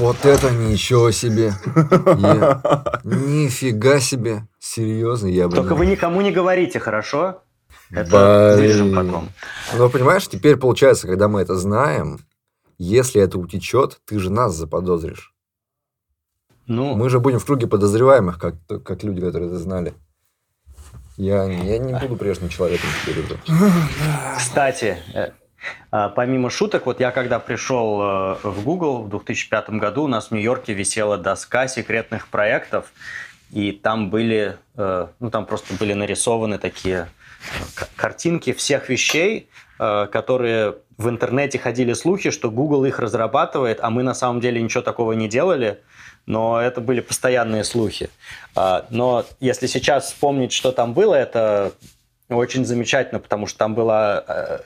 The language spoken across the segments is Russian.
Вот это ничего себе. Я... Нифига себе. Серьезно, я бы... Только вы никому не говорите, хорошо? Это вырежем потом. Ну, понимаешь, теперь получается, когда мы это знаем, если это утечет, ты же нас заподозришь. Ну, мы же будем в круге подозреваемых, как, как люди, которые это знали. Я, я не буду прежним человеком теперь уже. Кстати, э, помимо шуток, вот я когда пришел э, в Google в 2005 году, у нас в Нью-Йорке висела доска секретных проектов, и там были, э, ну там просто были нарисованы такие картинки всех вещей, которые в интернете ходили слухи, что Google их разрабатывает, а мы на самом деле ничего такого не делали но это были постоянные слухи. А, но если сейчас вспомнить, что там было, это очень замечательно, потому что там была э,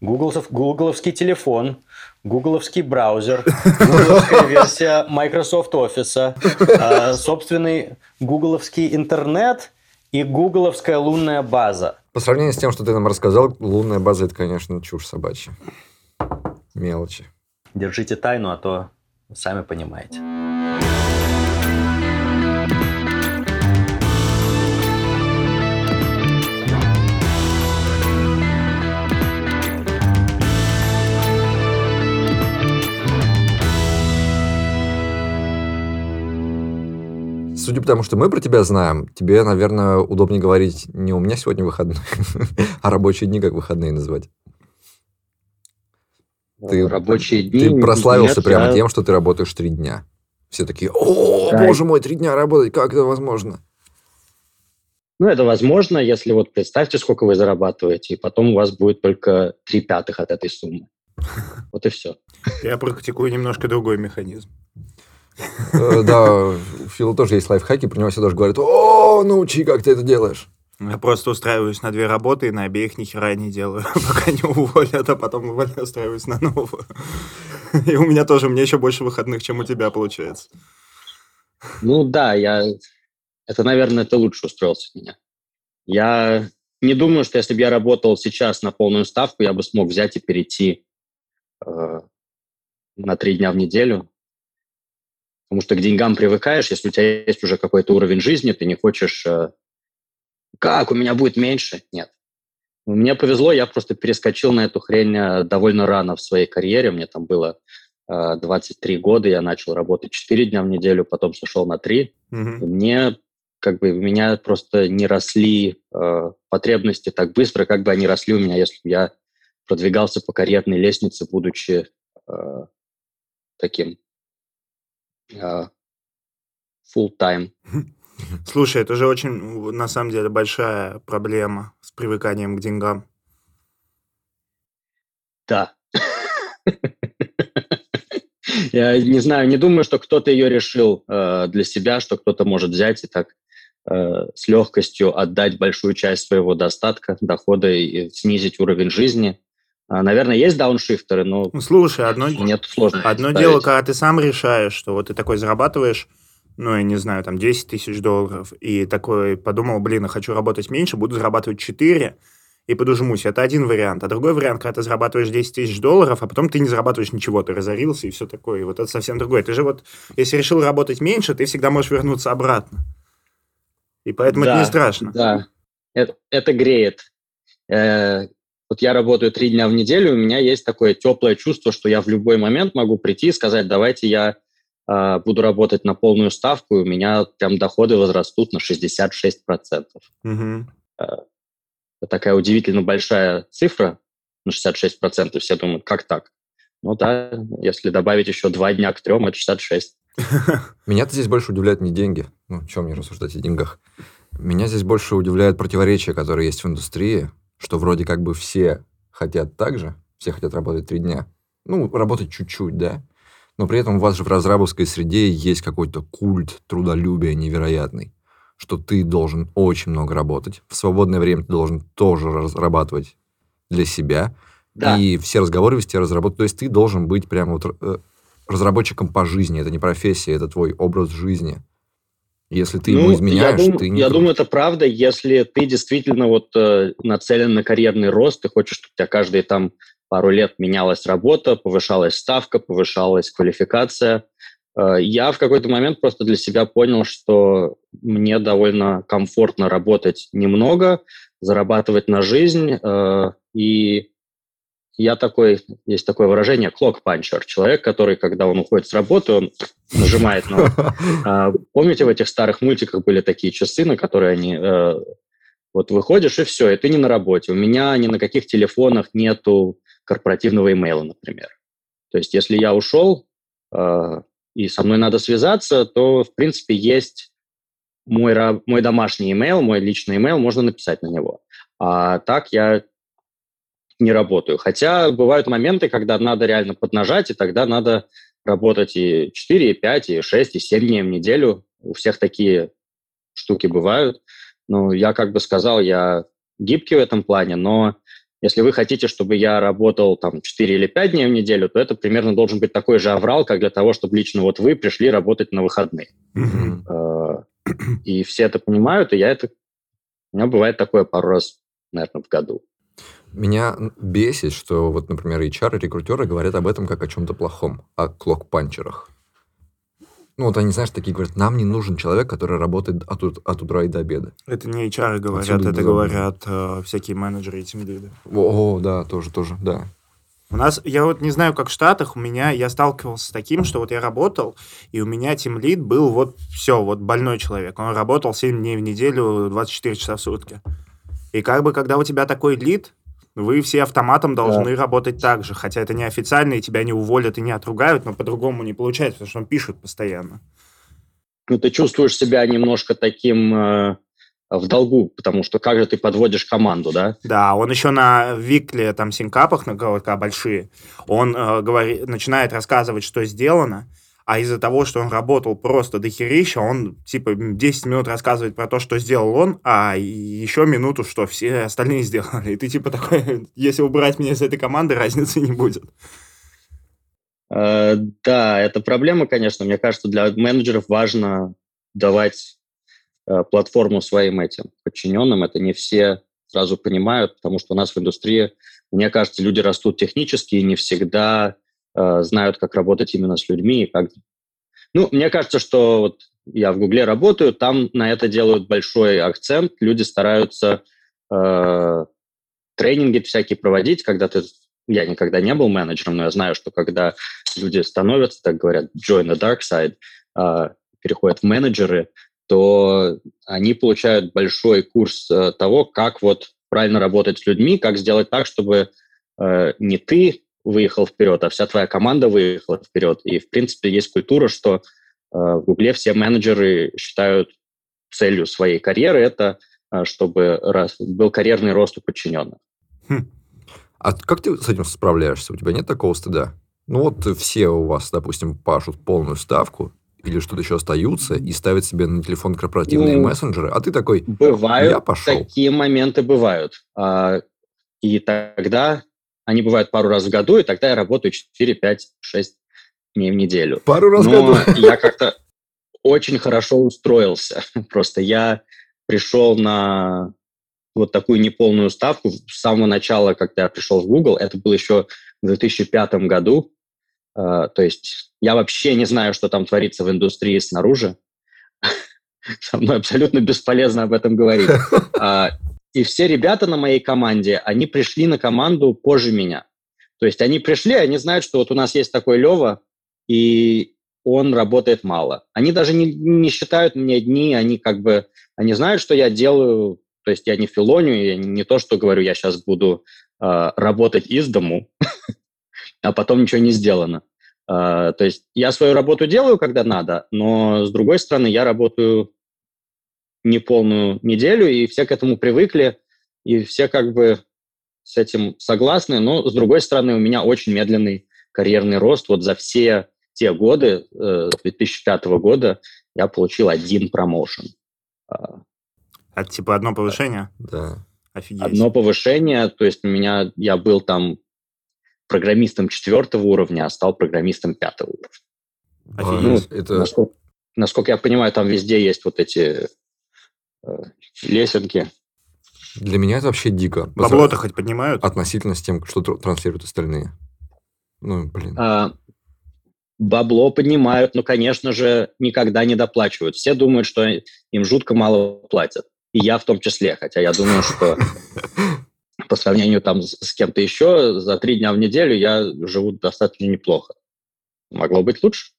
гуглов, гугловский телефон, гугловский браузер, гугловская версия Microsoft Office, а, собственный гугловский интернет и гугловская лунная база. По сравнению с тем, что ты нам рассказал, лунная база – это, конечно, чушь собачья. Мелочи. Держите тайну, а то сами понимаете. Судя по тому, что мы про тебя знаем, тебе, наверное, удобнее говорить не у меня сегодня выходной, а рабочие дни как выходные называть. Ты, рабочие дни. Ты прославился нет, прямо я... тем, что ты работаешь три дня. Все такие, о, да. боже мой, три дня работать, как это возможно? Ну, это возможно, если вот представьте, сколько вы зарабатываете, и потом у вас будет только три пятых от этой суммы. Вот и все. Я практикую немножко другой механизм. Э, да, у Фила тоже есть лайфхаки, про него все даже говорят, о, научи, как ты это делаешь. Я просто устраиваюсь на две работы и на обеих ни хера не делаю, пока не уволят, а потом уволят, устраиваюсь на новую. И у меня тоже, меня еще больше выходных, чем у тебя получается. Ну да, я... Это, наверное, ты лучше устроился меня. Я не думаю, что если бы я работал сейчас на полную ставку, я бы смог взять и перейти э, на три дня в неделю. Потому что к деньгам привыкаешь, если у тебя есть уже какой-то уровень жизни, ты не хочешь, э, как, у меня будет меньше? Нет. Мне повезло, я просто перескочил на эту хрень э, довольно рано в своей карьере. Мне там было 23 э, года, я начал работать 4 дня в неделю, потом сошел на 3. Mm-hmm. И мне как бы у меня просто не росли э, потребности так быстро, как бы они росли у меня, если бы я продвигался по карьерной лестнице, будучи э, таким full time. Слушай, это же очень, на самом деле, большая проблема с привыканием к деньгам. Да. Я не знаю, не думаю, что кто-то ее решил э, для себя, что кто-то может взять и так э, с легкостью отдать большую часть своего достатка, дохода и снизить уровень жизни. А, наверное, есть дауншифтеры, но ну, Слушай, одно, нет сложно. Одно дело, когда ты сам решаешь, что вот ты такой зарабатываешь, ну, я не знаю, там 10 тысяч долларов, и такой подумал, блин, я хочу работать меньше, буду зарабатывать 4, и подужмусь. Это один вариант. А другой вариант, когда ты зарабатываешь 10 тысяч долларов, а потом ты не зарабатываешь ничего, ты разорился и все такое. И вот это совсем другое. Ты же вот, если решил работать меньше, ты всегда можешь вернуться обратно. И поэтому да, это не страшно. Да, это, это греет. Э, вот я работаю три дня в неделю, у меня есть такое теплое чувство, что я в любой момент могу прийти и сказать, давайте я э, буду работать на полную ставку, и у меня прям доходы возрастут на 66%. Угу. Э, это такая удивительно большая цифра на 66%. Все думают, как так? Ну да, если добавить еще два дня к трем, это 66. Меня-то здесь больше удивляют не деньги. Ну, чем мне рассуждать о деньгах? Меня здесь больше удивляют противоречия, которые есть в индустрии, что вроде как бы все хотят так же, все хотят работать три дня. Ну, работать чуть-чуть, да. Но при этом у вас же в разрабовской среде есть какой-то культ трудолюбия невероятный, что ты должен очень много работать. В свободное время ты должен тоже разрабатывать для себя. Да. И все разговоры вести разработать. То есть ты должен быть прямо вот э, разработчиком по жизни. Это не профессия, это твой образ жизни. Если ты ну, ему изменяешь, я дум, ты не... Я думаю, это правда, если ты действительно вот э, нацелен на карьерный рост, ты хочешь, чтобы у тебя каждые там пару лет менялась работа, повышалась ставка, повышалась квалификация, Э, я в какой-то момент просто для себя понял, что мне довольно комфортно работать немного, зарабатывать на жизнь, э, и я такой, есть такое выражение, clock puncher, человек, который, когда он уходит с работы, он нажимает на... А, помните, в этих старых мультиках были такие часы, на которые они... Э, вот выходишь, и все, и ты не на работе. У меня ни на каких телефонах нету корпоративного имейла, например. То есть если я ушел, и со мной надо связаться, то, в принципе, есть мой, мой домашний email, мой личный email, можно написать на него. А так я не работаю. Хотя бывают моменты, когда надо реально поднажать, и тогда надо работать и 4, и 5, и 6, и 7 дней в неделю. У всех такие штуки бывают. Ну, я как бы сказал, я гибкий в этом плане, но если вы хотите, чтобы я работал там 4 или 5 дней в неделю, то это примерно должен быть такой же аврал, как для того, чтобы лично вот вы пришли работать на выходные. Mm-hmm. И все это понимают, и я это... У меня бывает такое пару раз, наверное, в году. Меня бесит, что вот, например, HR и рекрутеры говорят об этом как о чем-то плохом, о клок-панчерах. Ну, вот они, знаешь, такие говорят, нам не нужен человек, который работает от, от утра и до обеда. Это не HR говорят, Отсюда это говорят э, всякие менеджеры и тимлиды. О, о, да, тоже, тоже, да. У нас, я вот не знаю, как в Штатах, у меня, я сталкивался с таким, что вот я работал, и у меня тимлид был вот все, вот больной человек. Он работал 7 дней в неделю, 24 часа в сутки. И как бы, когда у тебя такой лид, вы все автоматом должны да. работать так же, хотя это неофициально, и тебя не уволят и не отругают, но по-другому не получается, потому что он пишет постоянно. Ну, ты чувствуешь себя немножко таким э, в долгу, потому что как же ты подводишь команду, да? Да, он еще на Викле, там, синкапах, на КВК большие, он э, говорит, начинает рассказывать, что сделано, а из-за того, что он работал просто до херища, он типа 10 минут рассказывает про то, что сделал он, а еще минуту, что все остальные сделали. И ты типа такой, если убрать меня из этой команды, разницы не будет. Uh, да, это проблема, конечно. Мне кажется, для менеджеров важно давать uh, платформу своим этим подчиненным. Это не все сразу понимают, потому что у нас в индустрии, мне кажется, люди растут технически и не всегда Э, знают, как работать именно с людьми. И как... Ну, мне кажется, что вот я в Гугле работаю, там на это делают большой акцент. Люди стараются э, тренинги всякие проводить, когда ты... Я никогда не был менеджером, но я знаю, что когда люди становятся, так говорят, join the dark side, э, переходят в менеджеры, то они получают большой курс э, того, как вот правильно работать с людьми, как сделать так, чтобы э, не ты выехал вперед, а вся твоя команда выехала вперед. И, в принципе, есть культура, что э, в Гугле все менеджеры считают целью своей карьеры это, э, чтобы раз, был карьерный рост у подчиненных. Хм. А как ты с этим справляешься? У тебя нет такого стыда? Ну вот все у вас, допустим, пашут полную ставку, или что-то еще остаются и ставят себе на телефон корпоративные ну, мессенджеры, а ты такой, бывают, я пошел. Такие моменты бывают. А, и тогда они бывают пару раз в году, и тогда я работаю 4, 5, 6 дней в неделю. Пару раз Но в году? я как-то очень хорошо устроился. Просто я пришел на вот такую неполную ставку с самого начала, когда я пришел в Google. Это было еще в 2005 году. Uh, то есть я вообще не знаю, что там творится в индустрии снаружи. Со мной абсолютно бесполезно об этом говорить. И все ребята на моей команде, они пришли на команду позже меня. То есть они пришли, они знают, что вот у нас есть такой Лева, и он работает мало. Они даже не, не считают мне дни, они как бы, они знают, что я делаю, то есть я не филоню, я не то, что говорю, я сейчас буду э, работать из дому, а потом ничего не сделано. Э, то есть я свою работу делаю, когда надо, но с другой стороны я работаю неполную неделю, и все к этому привыкли, и все как бы с этим согласны, но, с другой стороны, у меня очень медленный карьерный рост. Вот за все те годы, э, 2005 года, я получил один промоушен. А, а типа одно повышение? Да. Офигеть. Одно повышение, то есть у меня, я был там программистом четвертого уровня, а стал программистом пятого уровня. Офигеть. Ну, это... насколько, насколько я понимаю, там везде есть вот эти лесенки. Для меня это вообще дико. Бабло-то хоть поднимают? Относительно с тем, что транслируют остальные. Ну, блин. А, бабло поднимают, но, конечно же, никогда не доплачивают. Все думают, что им жутко мало платят. И я в том числе, хотя я думаю, что по сравнению там с кем-то еще за три дня в неделю я живу достаточно неплохо. Могло быть лучше.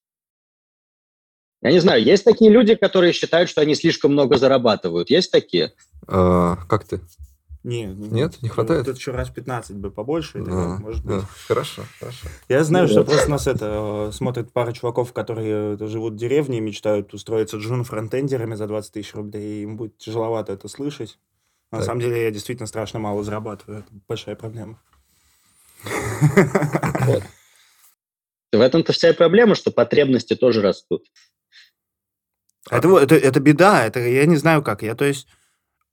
Я не знаю, есть такие люди, которые считают, что они слишком много зарабатывают. Есть такие? А, как ты? Не, Нет, не хватает? Тут еще раз 15 бы побольше, а, может быть. хорошо, хорошо. Я знаю, что просто нас это э, смотрит пара чуваков, которые э, живут в деревне и мечтают устроиться джун-фронтендерами за 20 тысяч рублей, им будет тяжеловато это слышать. На самом деле я действительно страшно мало зарабатываю. Это большая проблема. В этом-то вся и проблема, что потребности тоже растут. Это, это, это беда, это я не знаю как. Я, то есть,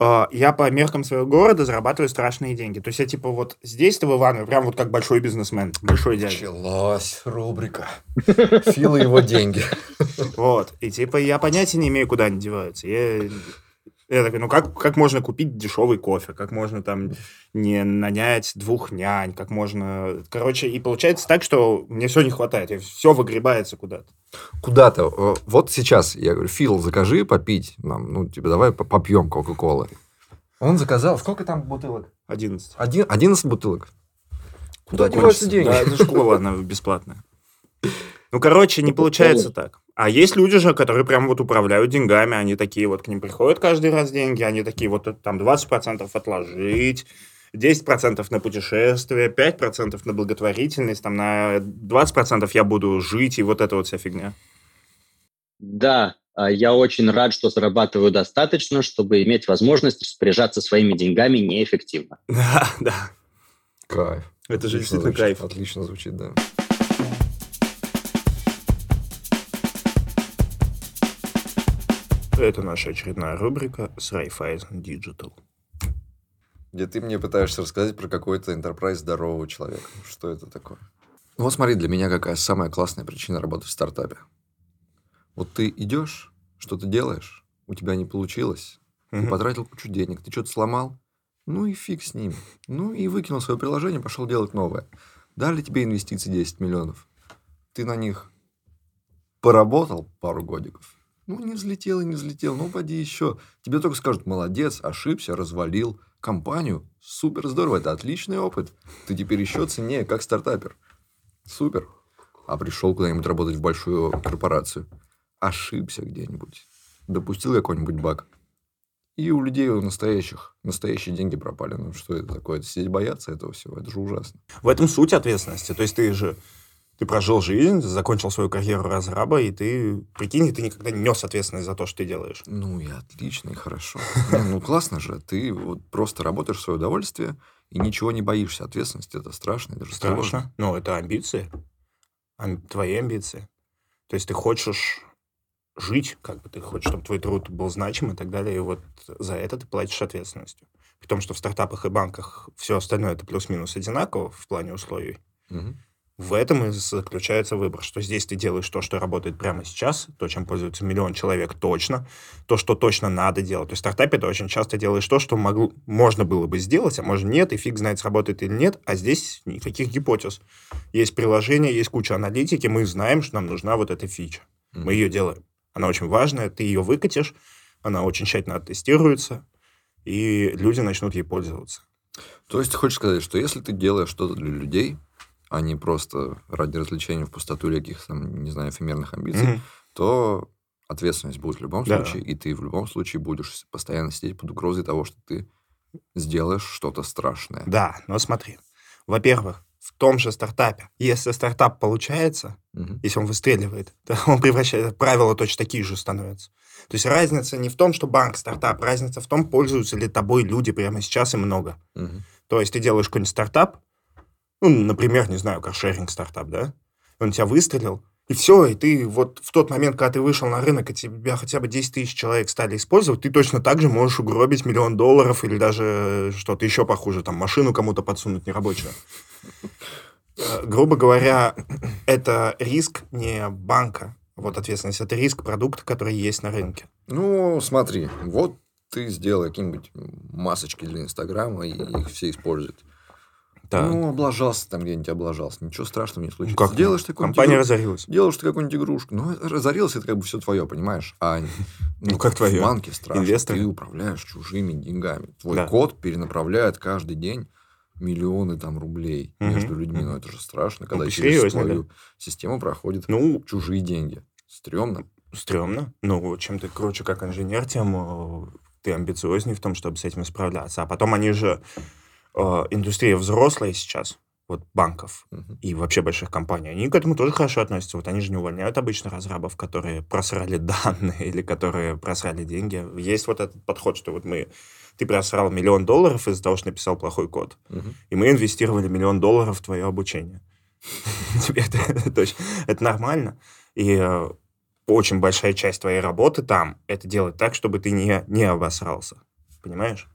э, я по меркам своего города зарабатываю страшные деньги. То есть я типа вот здесь-то в Иваново прям вот как большой бизнесмен, большой дядя. Началась рубрика. Фил и его деньги. Вот. И типа я понятия не имею, куда они деваются. Я я такой, ну как, как можно купить дешевый кофе, как можно там не нанять двух нянь, как можно... Короче, и получается так, что мне все не хватает, и все выгребается куда-то. Куда-то. Вот сейчас я говорю, Фил, закажи попить нам, ну, тебе давай попьем Кока-Колы. Он заказал, сколько там бутылок? 11. Один, 11 бутылок. Куда деваются деньги? Да, это школа, она бесплатная. Ну, короче, не получается так. А есть люди же, которые прям вот управляют деньгами, они такие вот, к ним приходят каждый раз деньги, они такие вот там 20% отложить, 10% на путешествие, 5% на благотворительность, там на 20% я буду жить, и вот эта вот вся фигня. Да, а я очень рад, что зарабатываю достаточно, чтобы иметь возможность распоряжаться своими деньгами неэффективно. Да, да. Кайф. Это же действительно кайф. Отлично звучит, да. Это наша очередная рубрика с Raiffeisen Digital. Где ты мне пытаешься рассказать про какой-то enterprise здорового человека. Что это такое? Ну вот смотри, для меня какая самая классная причина работать в стартапе. Вот ты идешь, что-то делаешь, у тебя не получилось, угу. ты потратил кучу денег, ты что-то сломал, ну и фиг с ним. Ну и выкинул свое приложение, пошел делать новое. Дали тебе инвестиции 10 миллионов. Ты на них поработал пару годиков, ну, не взлетел и не взлетел, ну, поди еще. Тебе только скажут, молодец, ошибся, развалил компанию. Супер здорово, это отличный опыт. Ты теперь еще ценнее, как стартапер. Супер. А пришел куда-нибудь работать в большую корпорацию. Ошибся где-нибудь. Допустил какой-нибудь баг. И у людей у настоящих, настоящие деньги пропали. Ну, что это такое? Сидеть бояться этого всего? Это же ужасно. В этом суть ответственности. То есть, ты же ты прожил жизнь, закончил свою карьеру разраба, и ты, прикинь, ты никогда не нес ответственность за то, что ты делаешь. Ну, и отлично, и хорошо. Ну, классно же. Ты вот просто работаешь в свое удовольствие и ничего не боишься. Ответственность это страшно, даже Страшно. Ну, это амбиции. Твои амбиции. То есть ты хочешь жить, как бы ты хочешь, чтобы твой труд был значим и так далее, и вот за это ты платишь ответственностью. При том, что в стартапах и банках все остальное это плюс-минус одинаково в плане условий. Угу. В этом и заключается выбор, что здесь ты делаешь то, что работает прямо сейчас, то, чем пользуется миллион человек точно, то, что точно надо делать. То есть в стартапе ты очень часто делаешь то, что могло, можно было бы сделать, а может нет, и фиг знает, сработает или нет, а здесь никаких гипотез. Есть приложение, есть куча аналитики, мы знаем, что нам нужна вот эта фича. Мы ее делаем. Она очень важная, ты ее выкатишь, она очень тщательно оттестируется, и люди начнут ей пользоваться. То есть ты хочешь сказать, что если ты делаешь что-то для людей, а не просто ради развлечения в пустоту или каких-то, не знаю, эфемерных амбиций, mm-hmm. то ответственность будет в любом да. случае, и ты в любом случае будешь постоянно сидеть под угрозой того, что ты сделаешь что-то страшное. Да, но смотри. Во-первых, в том же стартапе, если стартап получается, угу. если он выстреливает, то он превращается, правила точно такие же становятся. То есть разница не в том, что банк стартап, разница в том, пользуются ли тобой люди прямо сейчас и много. Угу. То есть ты делаешь какой-нибудь стартап, ну, например, не знаю, каршеринг стартап, да, он тебя выстрелил, и все, и ты вот в тот момент, когда ты вышел на рынок, и тебя хотя бы 10 тысяч человек стали использовать, ты точно так же можешь угробить миллион долларов или даже что-то еще похуже, там машину кому-то подсунуть нерабочую. Э, грубо говоря, это риск не банка, вот ответственность, это риск продукта, который есть на рынке. Ну, смотри, вот ты сделал какие-нибудь масочки для Инстаграма, и их все используют. Так. Ну, облажался там где-нибудь, облажался. Ничего страшного не случится. Ну, как? Делаешь ты Компания игру... разорилась. Делаешь ты какую-нибудь игрушку. Ну, разорился, это как бы все твое, понимаешь? А ну, ну как твое? Банке страшно. Инвестор. Ты управляешь чужими деньгами. Твой да. код перенаправляет каждый день миллионы там рублей угу. между людьми. Ну, это же страшно, когда ну, через твою да? систему проходят ну, чужие деньги. Стремно. Стремно. Ну, чем ты круче как инженер, тем э, ты амбициознее в том, чтобы с этим справляться. А потом они же индустрия взрослая сейчас, вот банков uh-huh. и вообще больших компаний, они к этому тоже хорошо относятся. Вот они же не увольняют обычно разрабов, которые просрали данные или которые просрали деньги. Есть вот этот подход, что вот мы ты просрал миллион долларов из-за того, что написал плохой код, uh-huh. и мы инвестировали миллион долларов в твое обучение. Тебе это, это нормально. И э, очень большая часть твоей работы там это делать так, чтобы ты не, не обосрался. Понимаешь?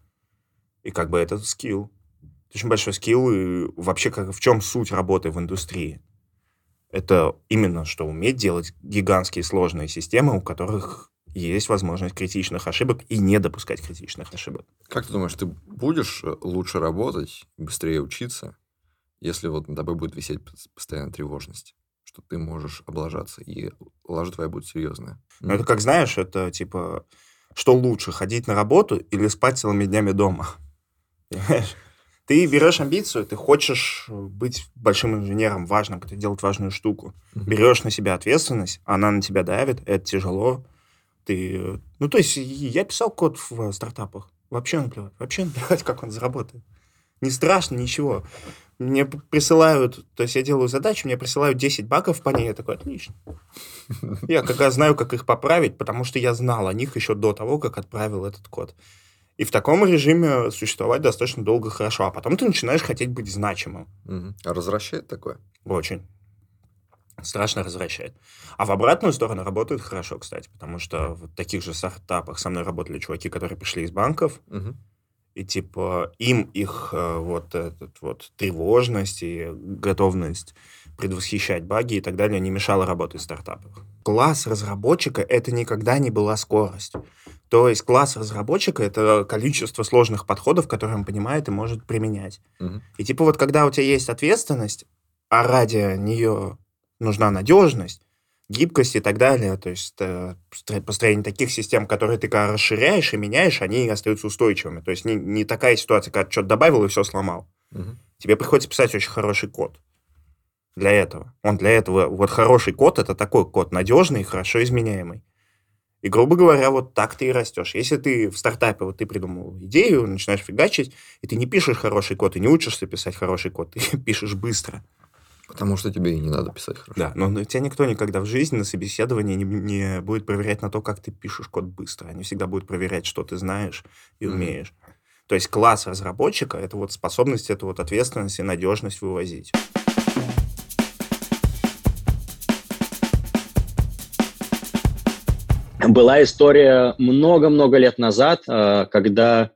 И как бы это скилл. Это очень большой скилл. И вообще, как, в чем суть работы в индустрии? Это именно, что уметь делать гигантские сложные системы, у которых есть возможность критичных ошибок и не допускать критичных ошибок. Как ты думаешь, ты будешь э, лучше работать, быстрее учиться, если вот на тобой будет висеть постоянно тревожность? что ты можешь облажаться, и лажа твоя будет серьезная. Ну, это как, знаешь, это типа, что лучше, ходить на работу или спать целыми днями дома? Понимаешь? Ты берешь амбицию, ты хочешь быть большим инженером, важным, ты делать важную штуку. Берешь на себя ответственность, она на тебя давит, это тяжело. Ты... Ну, то есть, я писал код в стартапах. Вообще наплевать. Вообще наплевать, как он заработает. Не страшно, ничего. Мне присылают, то есть я делаю задачу, мне присылают 10 багов по ней, я такой, отлично. Я как раз знаю, как их поправить, потому что я знал о них еще до того, как отправил этот код. И в таком режиме существовать достаточно долго хорошо, а потом ты начинаешь хотеть быть значимым. А развращает такое? Очень. Страшно развращает. А в обратную сторону работает хорошо, кстати, потому что в таких же стартапах со мной работали чуваки, которые пришли из банков, угу и типа им их э, вот этот вот тревожность и готовность предвосхищать баги и так далее не мешало работать в стартапах. Класс разработчика — это никогда не была скорость. То есть класс разработчика — это количество сложных подходов, которые он понимает и может применять. Угу. И типа вот когда у тебя есть ответственность, а ради нее нужна надежность, гибкость и так далее. То есть э, построение таких систем, которые ты когда расширяешь и меняешь, они остаются устойчивыми. То есть не, не такая ситуация, когда что-то добавил и все сломал. Угу. Тебе приходится писать очень хороший код для этого. Он для этого, вот хороший код, это такой код надежный, хорошо изменяемый. И, грубо говоря, вот так ты и растешь. Если ты в стартапе, вот ты придумал идею, начинаешь фигачить, и ты не пишешь хороший код, и не учишься писать хороший код, ты пишешь быстро. Потому что тебе и не надо писать хорошо. Да, но тебя никто никогда в жизни на собеседовании не, не будет проверять на то, как ты пишешь код быстро. Они всегда будут проверять, что ты знаешь и mm-hmm. умеешь. То есть класс разработчика — это вот способность, это вот ответственность и надежность вывозить. Была история много-много лет назад, э, когда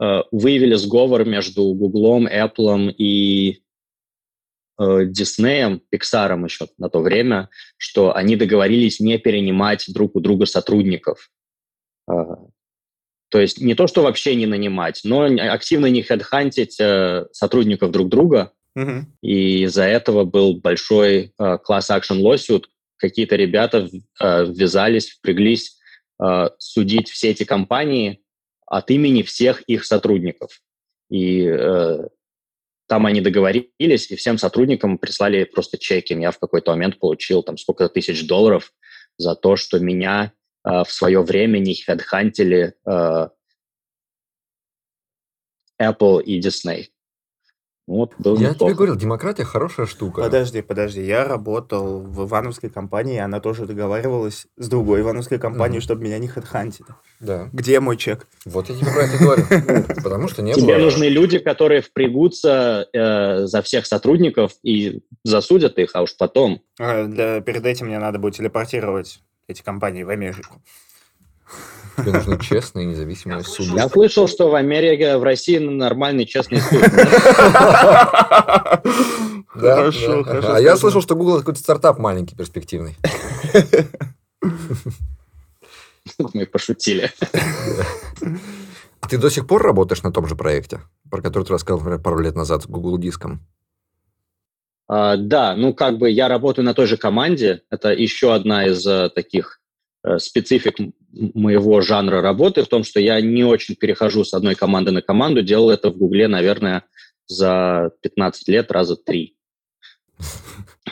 э, выявили сговор между Гуглом, Apple и Диснеем, Пиксаром еще на то время, что они договорились не перенимать друг у друга сотрудников. А, то есть не то, что вообще не нанимать, но активно не хедхантить э, сотрудников друг друга. Mm-hmm. И из-за этого был большой класс action lawsuit. Какие-то ребята э, ввязались, впряглись э, судить все эти компании от имени всех их сотрудников. И там они договорились, и всем сотрудникам прислали просто чеки. Я в какой-то момент получил там сколько-то тысяч долларов за то, что меня э, в свое время не хедхантили э, Apple и Disney. Вот, я тебе говорил, демократия хорошая штука. Подожди, подожди. Я работал в Ивановской компании, и она тоже договаривалась с другой Ивановской компанией, mm-hmm. чтобы меня не хедхантили. Да. Где мой чек? Вот я тебе про это говорю. Потому что не Тебе нужны люди, которые впрягутся э, за всех сотрудников и засудят их, а уж потом. А, для, перед этим мне надо будет телепортировать эти компании в Америку. Тебе нужны честные независимые суды. Я слышал, что в Америке, в России нормальный честный суд. Хорошо, хорошо. А я слышал, что Google какой-то стартап маленький, перспективный. Мы пошутили. Ты до сих пор работаешь на том же проекте? про который ты рассказал, например, пару лет назад с Google Диском. А, да, ну как бы я работаю на той же команде. Это еще одна из uh, таких uh, специфик моего жанра работы в том, что я не очень перехожу с одной команды на команду. Делал это в Гугле, наверное, за 15 лет раза три.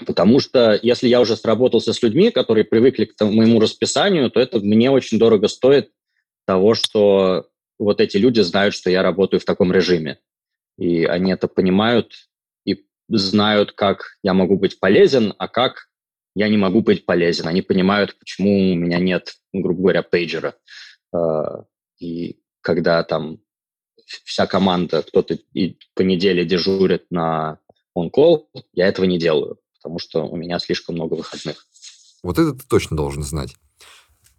Потому что если я уже сработался с людьми, которые привыкли к моему расписанию, то это мне очень дорого стоит того, что вот эти люди знают, что я работаю в таком режиме. И они это понимают и знают, как я могу быть полезен, а как я не могу быть полезен. Они понимают, почему у меня нет, грубо говоря, пейджера. А, и когда там вся команда, кто-то и по неделе дежурит на он-колл, я этого не делаю, потому что у меня слишком много выходных. Вот это ты точно должен знать.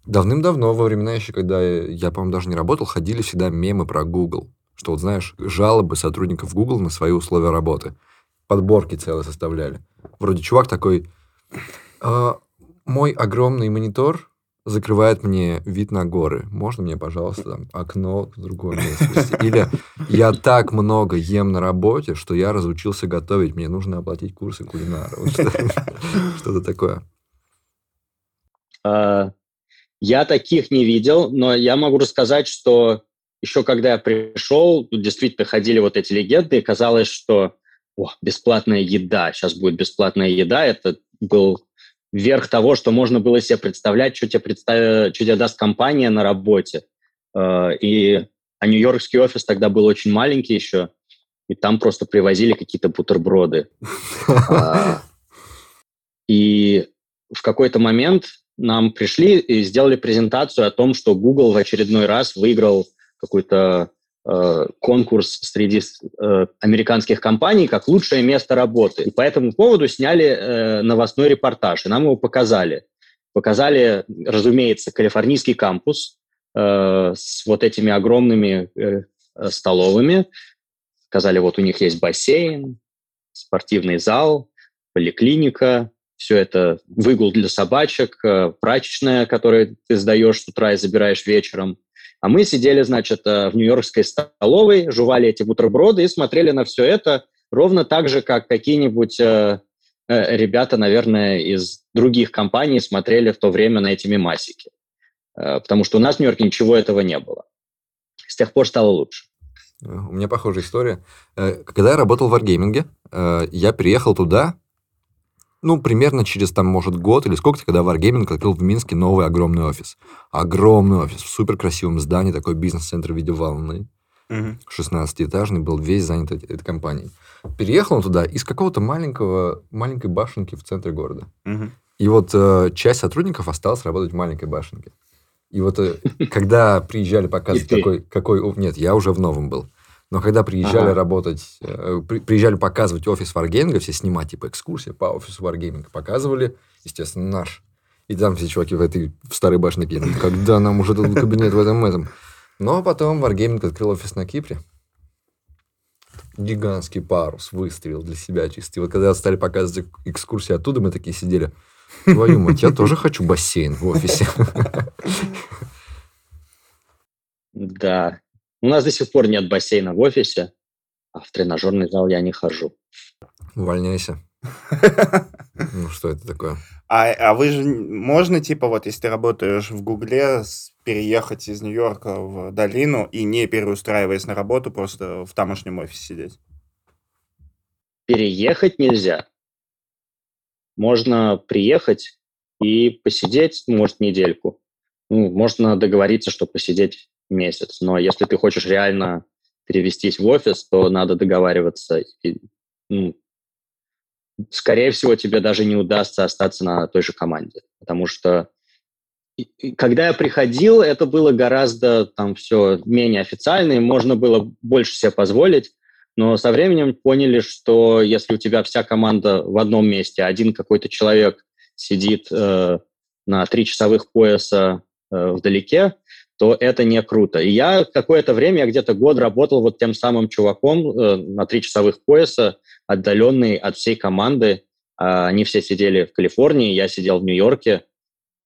Давным-давно, во времена еще, когда я, по-моему, даже не работал, ходили всегда мемы про Google. Что вот, знаешь, жалобы сотрудников Google на свои условия работы. Подборки целые составляли. Вроде чувак такой, мой огромный монитор закрывает мне вид на горы. Можно мне, пожалуйста, там, окно в другое место? Или я так много ем на работе, что я разучился готовить, мне нужно оплатить курсы кулинара. Что-то такое. А, я таких не видел, но я могу рассказать, что еще когда я пришел, действительно ходили вот эти легенды, и казалось, что о, бесплатная еда, сейчас будет бесплатная еда. Это был верх того, что можно было себе представлять, что тебе, представ... что тебе даст компания на работе. Э, и а Нью-Йоркский офис тогда был очень маленький еще, и там просто привозили какие-то бутерброды. А, и в какой-то момент нам пришли и сделали презентацию о том, что Google в очередной раз выиграл какой-то э, конкурс среди э, американских компаний как лучшее место работы. И по этому поводу сняли э, новостной репортаж, и нам его показали. Показали, разумеется, калифорнийский кампус э, с вот этими огромными э, столовыми. Сказали, вот у них есть бассейн, спортивный зал, поликлиника, все это выгул для собачек, э, прачечная, которую ты сдаешь с утра и забираешь вечером. А мы сидели, значит, э, в нью-йоркской столовой, жевали эти бутерброды и смотрели на все это ровно так же, как какие-нибудь э, э, ребята, наверное, из других компаний смотрели в то время на эти мемасики. Э, потому что у нас в Нью-Йорке ничего этого не было. С тех пор стало лучше. У меня похожая история. Когда я работал в Wargaming, я приехал туда, ну, примерно через, там, может, год или сколько-то, когда Wargaming открыл в Минске новый огромный офис. Огромный офис в супер красивом здании, такой бизнес-центр в виде волны. Угу. 16-этажный, был весь занят этой, этой компанией. Переехал он туда из какого-то маленького, маленькой башенки в центре города. Угу. И вот э, часть сотрудников осталась работать в маленькой башенке. И вот э, когда приезжали показывать, какой, какой... Нет, я уже в новом был. Но когда приезжали ага. работать, э, при, приезжали показывать офис Wargaming, все снимать, типа, экскурсии по офису Wargaming, показывали, естественно, наш. И там все чуваки в этой в старой башне такие, «Ну, когда нам уже этот кабинет в этом этом. Но потом Wargaming открыл офис на Кипре. Гигантский парус выстрелил для себя чисто. И вот когда стали показывать экскурсии оттуда, мы такие сидели, твою мать, я тоже хочу бассейн в офисе. Да, у нас до сих пор нет бассейна в офисе, а в тренажерный зал я не хожу. Увольняйся. Ну, что это такое? А, а вы же можно, типа, вот если ты работаешь в Гугле, переехать из Нью-Йорка в долину и не переустраиваясь на работу, просто в тамошнем офисе сидеть? Переехать нельзя. Можно приехать и посидеть, может, недельку. Ну, можно договориться, что посидеть месяц. Но если ты хочешь реально перевестись в офис, то надо договариваться. И, ну, скорее всего, тебе даже не удастся остаться на той же команде. Потому что когда я приходил, это было гораздо там все менее официально, и можно было больше себе позволить. Но со временем поняли, что если у тебя вся команда в одном месте, один какой-то человек сидит э, на три часовых пояса э, вдалеке, то это не круто. И я какое-то время, я где-то год работал вот тем самым чуваком э, на три часовых пояса, отдаленный от всей команды. Э, они все сидели в Калифорнии, я сидел в Нью-Йорке,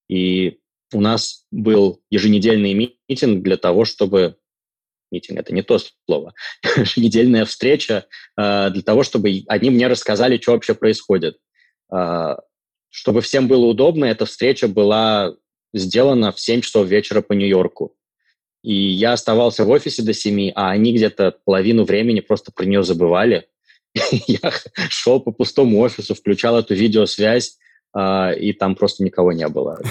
и у нас был еженедельный митинг для того, чтобы митинг, это не то слово, еженедельная встреча э, для того, чтобы они мне рассказали, что вообще происходит. Э, чтобы всем было удобно, эта встреча была сделана в 7 часов вечера по Нью-Йорку. И я оставался в офисе до 7, а они где-то половину времени просто про нее забывали. я шел по пустому офису, включал эту видеосвязь, э, и там просто никого не было.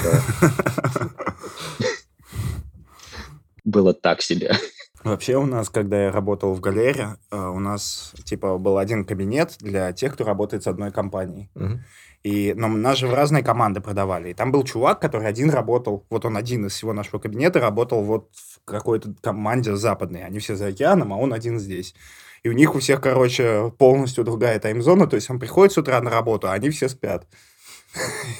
было так себе. Вообще у нас, когда я работал в галере, э, у нас типа был один кабинет для тех, кто работает с одной компанией. Угу. И но нас же в разные команды продавали. И там был чувак, который один работал, вот он один из всего нашего кабинета работал вот в какой-то команде западной. Они все за океаном, а он один здесь. И у них у всех, короче, полностью другая таймзона. То есть он приходит с утра на работу, а они все спят.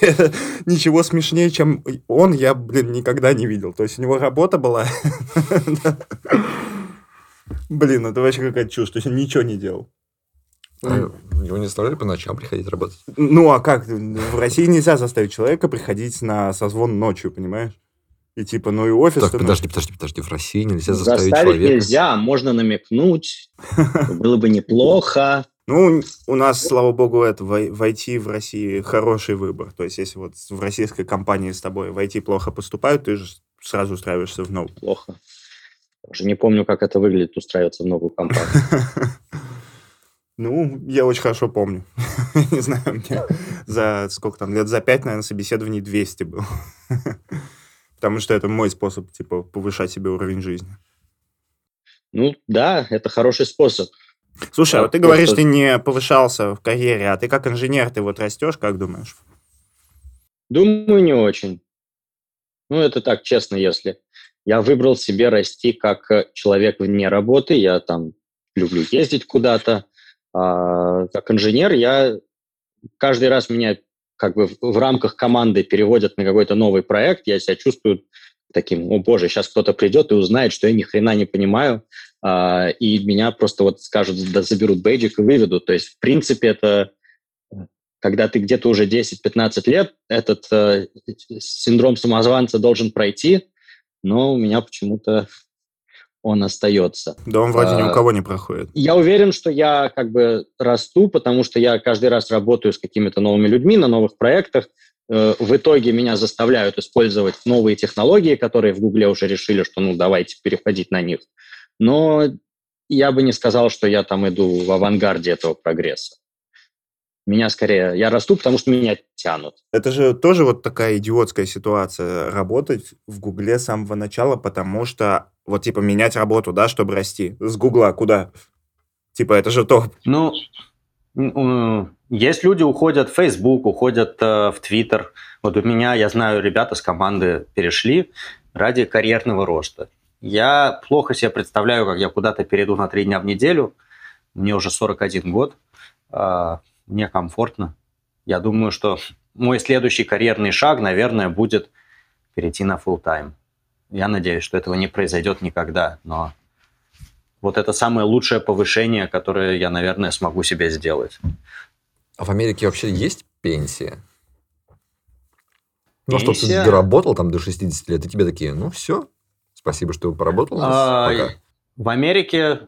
Ничего смешнее, чем он, я, блин, никогда не видел. То есть у него работа была... Блин, это вообще какая-то чушь. То есть он ничего не делал. А его не заставляли по ночам приходить работать? Ну, а как? В России нельзя заставить человека приходить на созвон ночью, понимаешь? И типа, ну и офис... Так, подожди, подожди, подожди, в России нельзя заставить, заставить человека... нельзя, можно намекнуть, было бы неплохо. Ну, у нас, слава богу, это войти в России хороший выбор. То есть, если вот в российской компании с тобой войти плохо поступают, ты же сразу устраиваешься в новую. Плохо. Уже не помню, как это выглядит, устраиваться в новую компанию. Ну, я очень хорошо помню. Не знаю, мне за сколько там, лет за пять, наверное, собеседований 200 был. Потому что это мой способ, типа, повышать себе уровень жизни. Ну, да, это хороший способ. Слушай, а вот ты говоришь, ты не повышался в карьере, а ты как инженер, ты вот растешь, как думаешь? Думаю, не очень. Ну, это так, честно, если. Я выбрал себе расти как э, человек вне работы, я там люблю ездить куда-то. А как инженер я каждый раз меня как бы в рамках команды переводят на какой-то новый проект, я себя чувствую таким, о боже, сейчас кто-то придет и узнает, что я ни хрена не понимаю, а, и меня просто вот скажут, да, заберут бейджик и выведут. То есть, в принципе, это когда ты где-то уже 10-15 лет, этот э, синдром самозванца должен пройти, но у меня почему-то он остается. Да, он вроде а, ни у кого не проходит. Я уверен, что я как бы расту, потому что я каждый раз работаю с какими-то новыми людьми на новых проектах. Э, в итоге меня заставляют использовать новые технологии, которые в Гугле уже решили, что ну давайте переходить на них но я бы не сказал, что я там иду в авангарде этого прогресса. Меня скорее, я расту, потому что меня тянут. Это же тоже вот такая идиотская ситуация, работать в Гугле с самого начала, потому что вот типа менять работу, да, чтобы расти. С Гугла куда? Типа это же топ. Ну, есть люди уходят в Facebook, уходят э, в Twitter. Вот у меня, я знаю, ребята с команды перешли ради карьерного роста. Я плохо себе представляю, как я куда-то перейду на три дня в неделю. Мне уже 41 год. А, мне комфортно. Я думаю, что мой следующий карьерный шаг, наверное, будет перейти на full time. Я надеюсь, что этого не произойдет никогда, но вот это самое лучшее повышение, которое я, наверное, смогу себе сделать. А в Америке вообще есть пенсия? Ну, что ты доработал там до 60 лет, и тебе такие, ну, все, Спасибо, что поработал. А, Пока. В Америке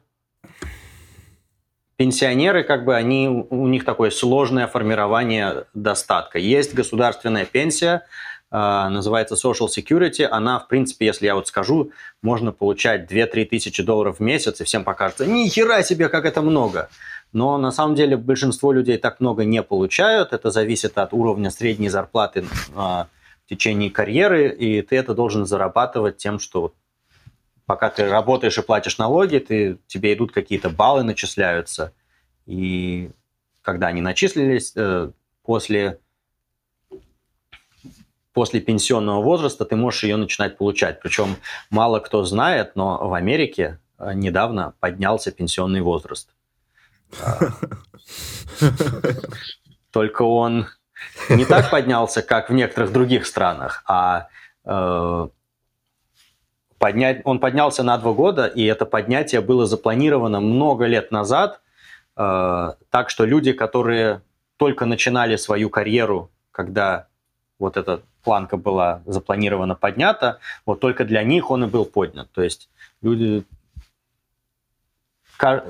пенсионеры, как бы, они, у них такое сложное формирование достатка. Есть государственная пенсия, э, называется Social Security. Она, в принципе, если я вот скажу, можно получать 2-3 тысячи долларов в месяц, и всем покажется, ни хера себе, как это много. Но на самом деле большинство людей так много не получают. Это зависит от уровня средней зарплаты э, в течение карьеры, и ты это должен зарабатывать тем, что пока ты работаешь и платишь налоги, ты, тебе идут какие-то баллы, начисляются. И когда они начислились, э, после, после пенсионного возраста ты можешь ее начинать получать. Причем мало кто знает, но в Америке э, недавно поднялся пенсионный возраст. Только он не так поднялся, как в некоторых других странах, а э, поднять, он поднялся на два года, и это поднятие было запланировано много лет назад, э, так что люди, которые только начинали свою карьеру, когда вот эта планка была запланирована поднята, вот только для них он и был поднят. То есть люди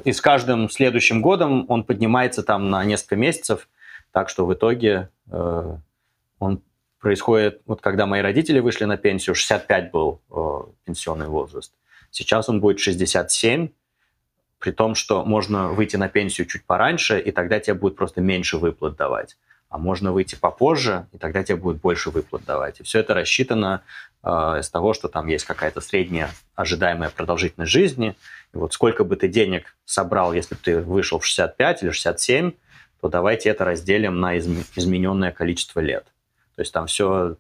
и с каждым следующим годом он поднимается там на несколько месяцев, так что в итоге э, он происходит, вот когда мои родители вышли на пенсию, 65 был э, пенсионный возраст. Сейчас он будет 67, при том, что можно выйти на пенсию чуть пораньше, и тогда тебе будет просто меньше выплат давать. А можно выйти попозже, и тогда тебе будет больше выплат давать. И все это рассчитано э, из того, что там есть какая-то средняя ожидаемая продолжительность жизни. И вот сколько бы ты денег собрал, если бы ты вышел в 65 или 67, то давайте это разделим на измененное количество лет. То есть там все...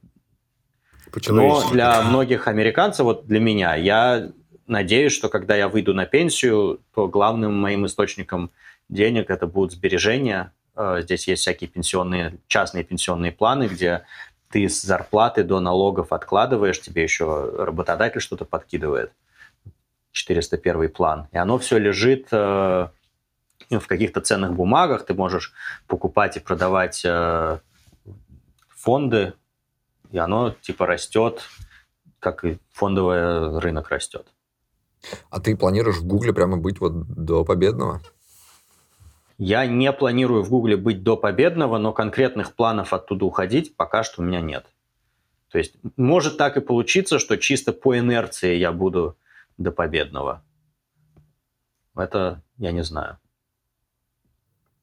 Но для многих американцев, вот для меня, я надеюсь, что когда я выйду на пенсию, то главным моим источником денег это будут сбережения. Э, здесь есть всякие пенсионные, частные пенсионные планы, где ты с зарплаты до налогов откладываешь, тебе еще работодатель что-то подкидывает. 401 план. И оно все лежит э, в каких-то ценных бумагах. Ты можешь покупать и продавать э, фонды, и оно типа растет, как и фондовый рынок растет. А ты планируешь в Гугле прямо быть вот до победного? Я не планирую в Гугле быть до победного, но конкретных планов оттуда уходить пока что у меня нет. То есть может так и получиться, что чисто по инерции я буду до победного. Это я не знаю.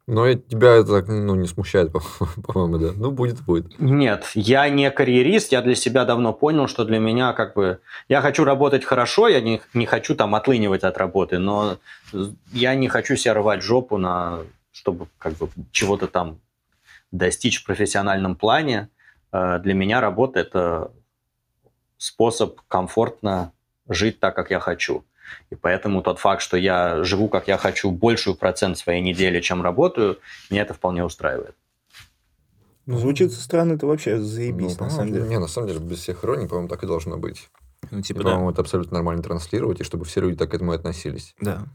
Но тебя это ну, не смущает, по-моему, да? Ну, будет, будет. Нет, я не карьерист, я для себя давно понял, что для меня как бы... Я хочу работать хорошо, я не, не хочу там отлынивать от работы, но я не хочу себе рвать жопу на... чтобы как бы чего-то там достичь в профессиональном плане. Э, для меня работа – это способ комфортно жить так, как я хочу. И поэтому тот факт, что я живу, как я хочу, большую процент своей недели, чем работаю, меня это вполне устраивает. Ну, звучит со стороны, это вообще заебись, ну, на самом деле. Не, на самом деле, без всех ироний, по-моему, так и должно быть. Ну, типа, и, да. по-моему, это абсолютно нормально транслировать, и чтобы все люди так к этому относились. Да.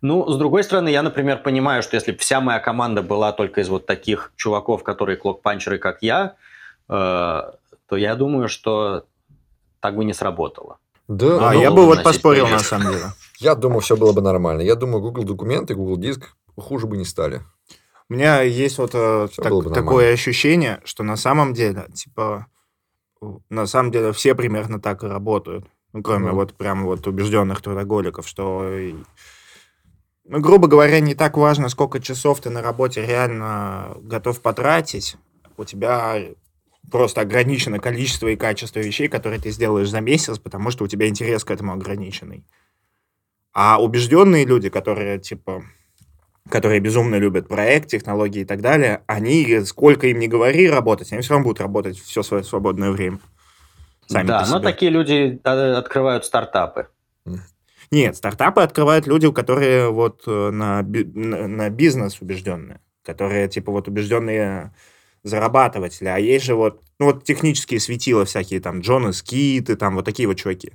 Ну, с другой стороны, я, например, понимаю, что если бы вся моя команда была только из вот таких чуваков, которые клок-панчеры, как я, э, то я думаю, что так бы не сработало. Да, а, ну, я бы вот поспорил, на самом деле. Я думаю, все было бы нормально. Я думаю, Google документы, Google диск хуже бы не стали. У меня есть вот э, так, такое ощущение, что на самом деле, типа, на самом деле все примерно так и работают. Ну, кроме mm. вот прям вот убежденных трудоголиков, что, ну, грубо говоря, не так важно, сколько часов ты на работе реально готов потратить. У тебя просто ограничено количество и качество вещей, которые ты сделаешь за месяц, потому что у тебя интерес к этому ограниченный. А убежденные люди, которые, типа, которые безумно любят проект, технологии и так далее, они, сколько им не говори работать, они все равно будут работать все свое свободное время. Сами да, но такие люди э, открывают стартапы. Нет, стартапы открывают люди, которые вот э, на, на бизнес убежденные, которые, типа, вот убежденные зарабатыватели, а есть же вот, ну вот технические светила всякие, там, Джона Скиты, там, вот такие вот чуваки.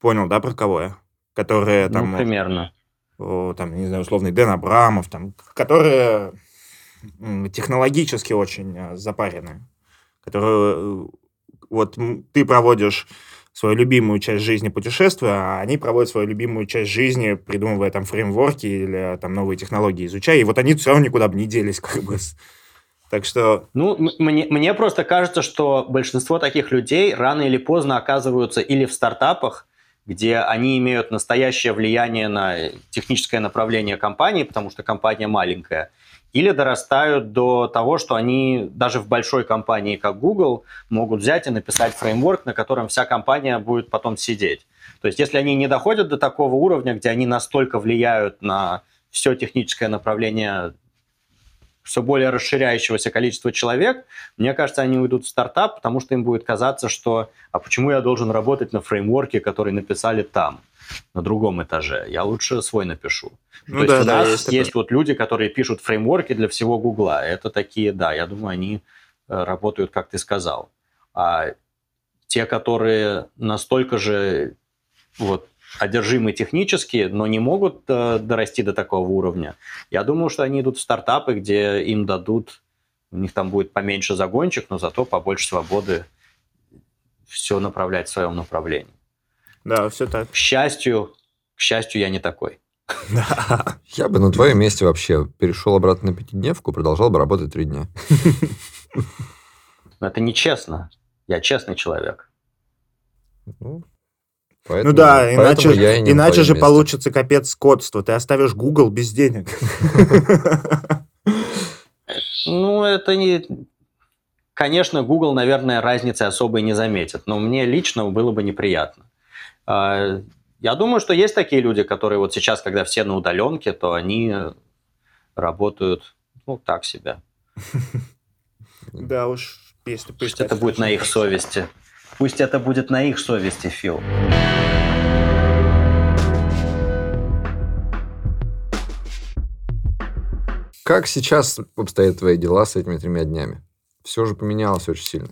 Понял, да, про кого я? Которые там... Ну, примерно. О, там, не знаю, условный Дэн Абрамов, там, которые технологически очень а, запарены. Которые э, вот ты проводишь свою любимую часть жизни путешествуя, а они проводят свою любимую часть жизни, придумывая там фреймворки или там новые технологии, изучая, и вот они все равно никуда бы не делись как бы так что... Ну, мне, мне просто кажется, что большинство таких людей рано или поздно оказываются или в стартапах, где они имеют настоящее влияние на техническое направление компании, потому что компания маленькая, или дорастают до того, что они даже в большой компании, как Google, могут взять и написать фреймворк, на котором вся компания будет потом сидеть. То есть если они не доходят до такого уровня, где они настолько влияют на все техническое направление все более расширяющегося количества человек, мне кажется, они уйдут в стартап, потому что им будет казаться, что а почему я должен работать на фреймворке, который написали там, на другом этаже? Я лучше свой напишу. Ну, То да, есть да, у нас есть, есть вот люди, которые пишут фреймворки для всего Гугла. Это такие, да, я думаю, они э, работают, как ты сказал. А те, которые настолько же вот одержимы технически, но не могут э, дорасти до такого уровня, я думаю, что они идут в стартапы, где им дадут, у них там будет поменьше загончик, но зато побольше свободы все направлять в своем направлении. Да, все так. К счастью, к счастью, я не такой. Я бы на твоем месте вообще перешел обратно на пятидневку, продолжал бы работать три дня. Это нечестно. Я честный человек. Ну, Поэтому, ну да, иначе, иначе же месте. получится капец скотство. Ты оставишь Google без денег. Ну, это не... Конечно, Google, наверное, разницы особой не заметит, но мне лично было бы неприятно. А, я думаю, что есть такие люди, которые вот сейчас, когда все на удаленке, то они работают, ну, так себе. Да уж, если Пусть это будет на их совести. Пусть это будет на их совести, Фил. Как сейчас обстоят твои дела с этими тремя днями? Все же поменялось очень сильно.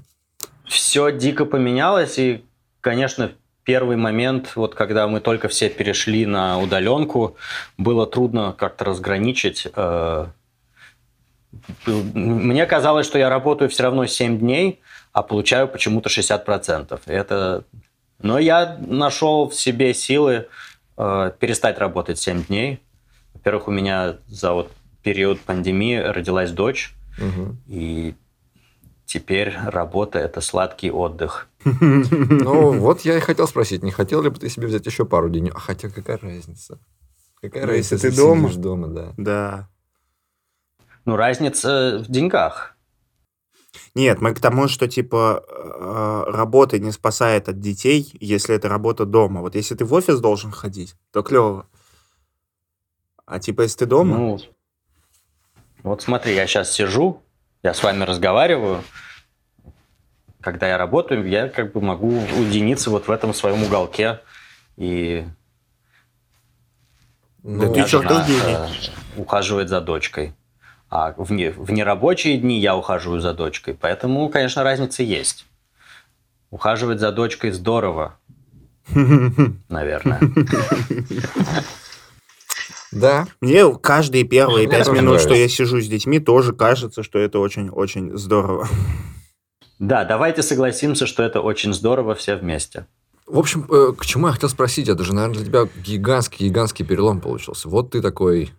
Все дико поменялось, и, конечно, первый момент, вот когда мы только все перешли на удаленку, было трудно как-то разграничить. Э, мне казалось, что я работаю все равно 7 дней, а получаю почему-то 60%. Это... Но я нашел в себе силы э, перестать работать 7 дней. Во-первых, у меня за вот период пандемии родилась дочь, угу. и теперь работа – это сладкий отдых. Ну, вот я и хотел спросить, не хотел ли бы ты себе взять еще пару дней? А хотя какая разница? Какая ну, разница, если ты дома? дома, да. Да. Ну, разница в деньгах. Нет, мы к тому, что типа э, работа не спасает от детей, если это работа дома. Вот если ты в офис должен ходить, то клево. А типа если ты дома... Ну, вот смотри, я сейчас сижу, я с вами разговариваю, когда я работаю, я как бы могу уединиться вот в этом своем уголке и ну, ты жена, э, ухаживает за дочкой. А в, не, в нерабочие дни я ухаживаю за дочкой. Поэтому, конечно, разница есть. Ухаживать за дочкой здорово. Наверное. Да. Мне каждые первые пять минут, что я сижу с детьми, тоже кажется, что это очень-очень здорово. Да, давайте согласимся, что это очень здорово все вместе. В общем, э, к чему я хотел спросить, это же, наверное, для тебя гигантский-гигантский перелом получился. Вот ты такой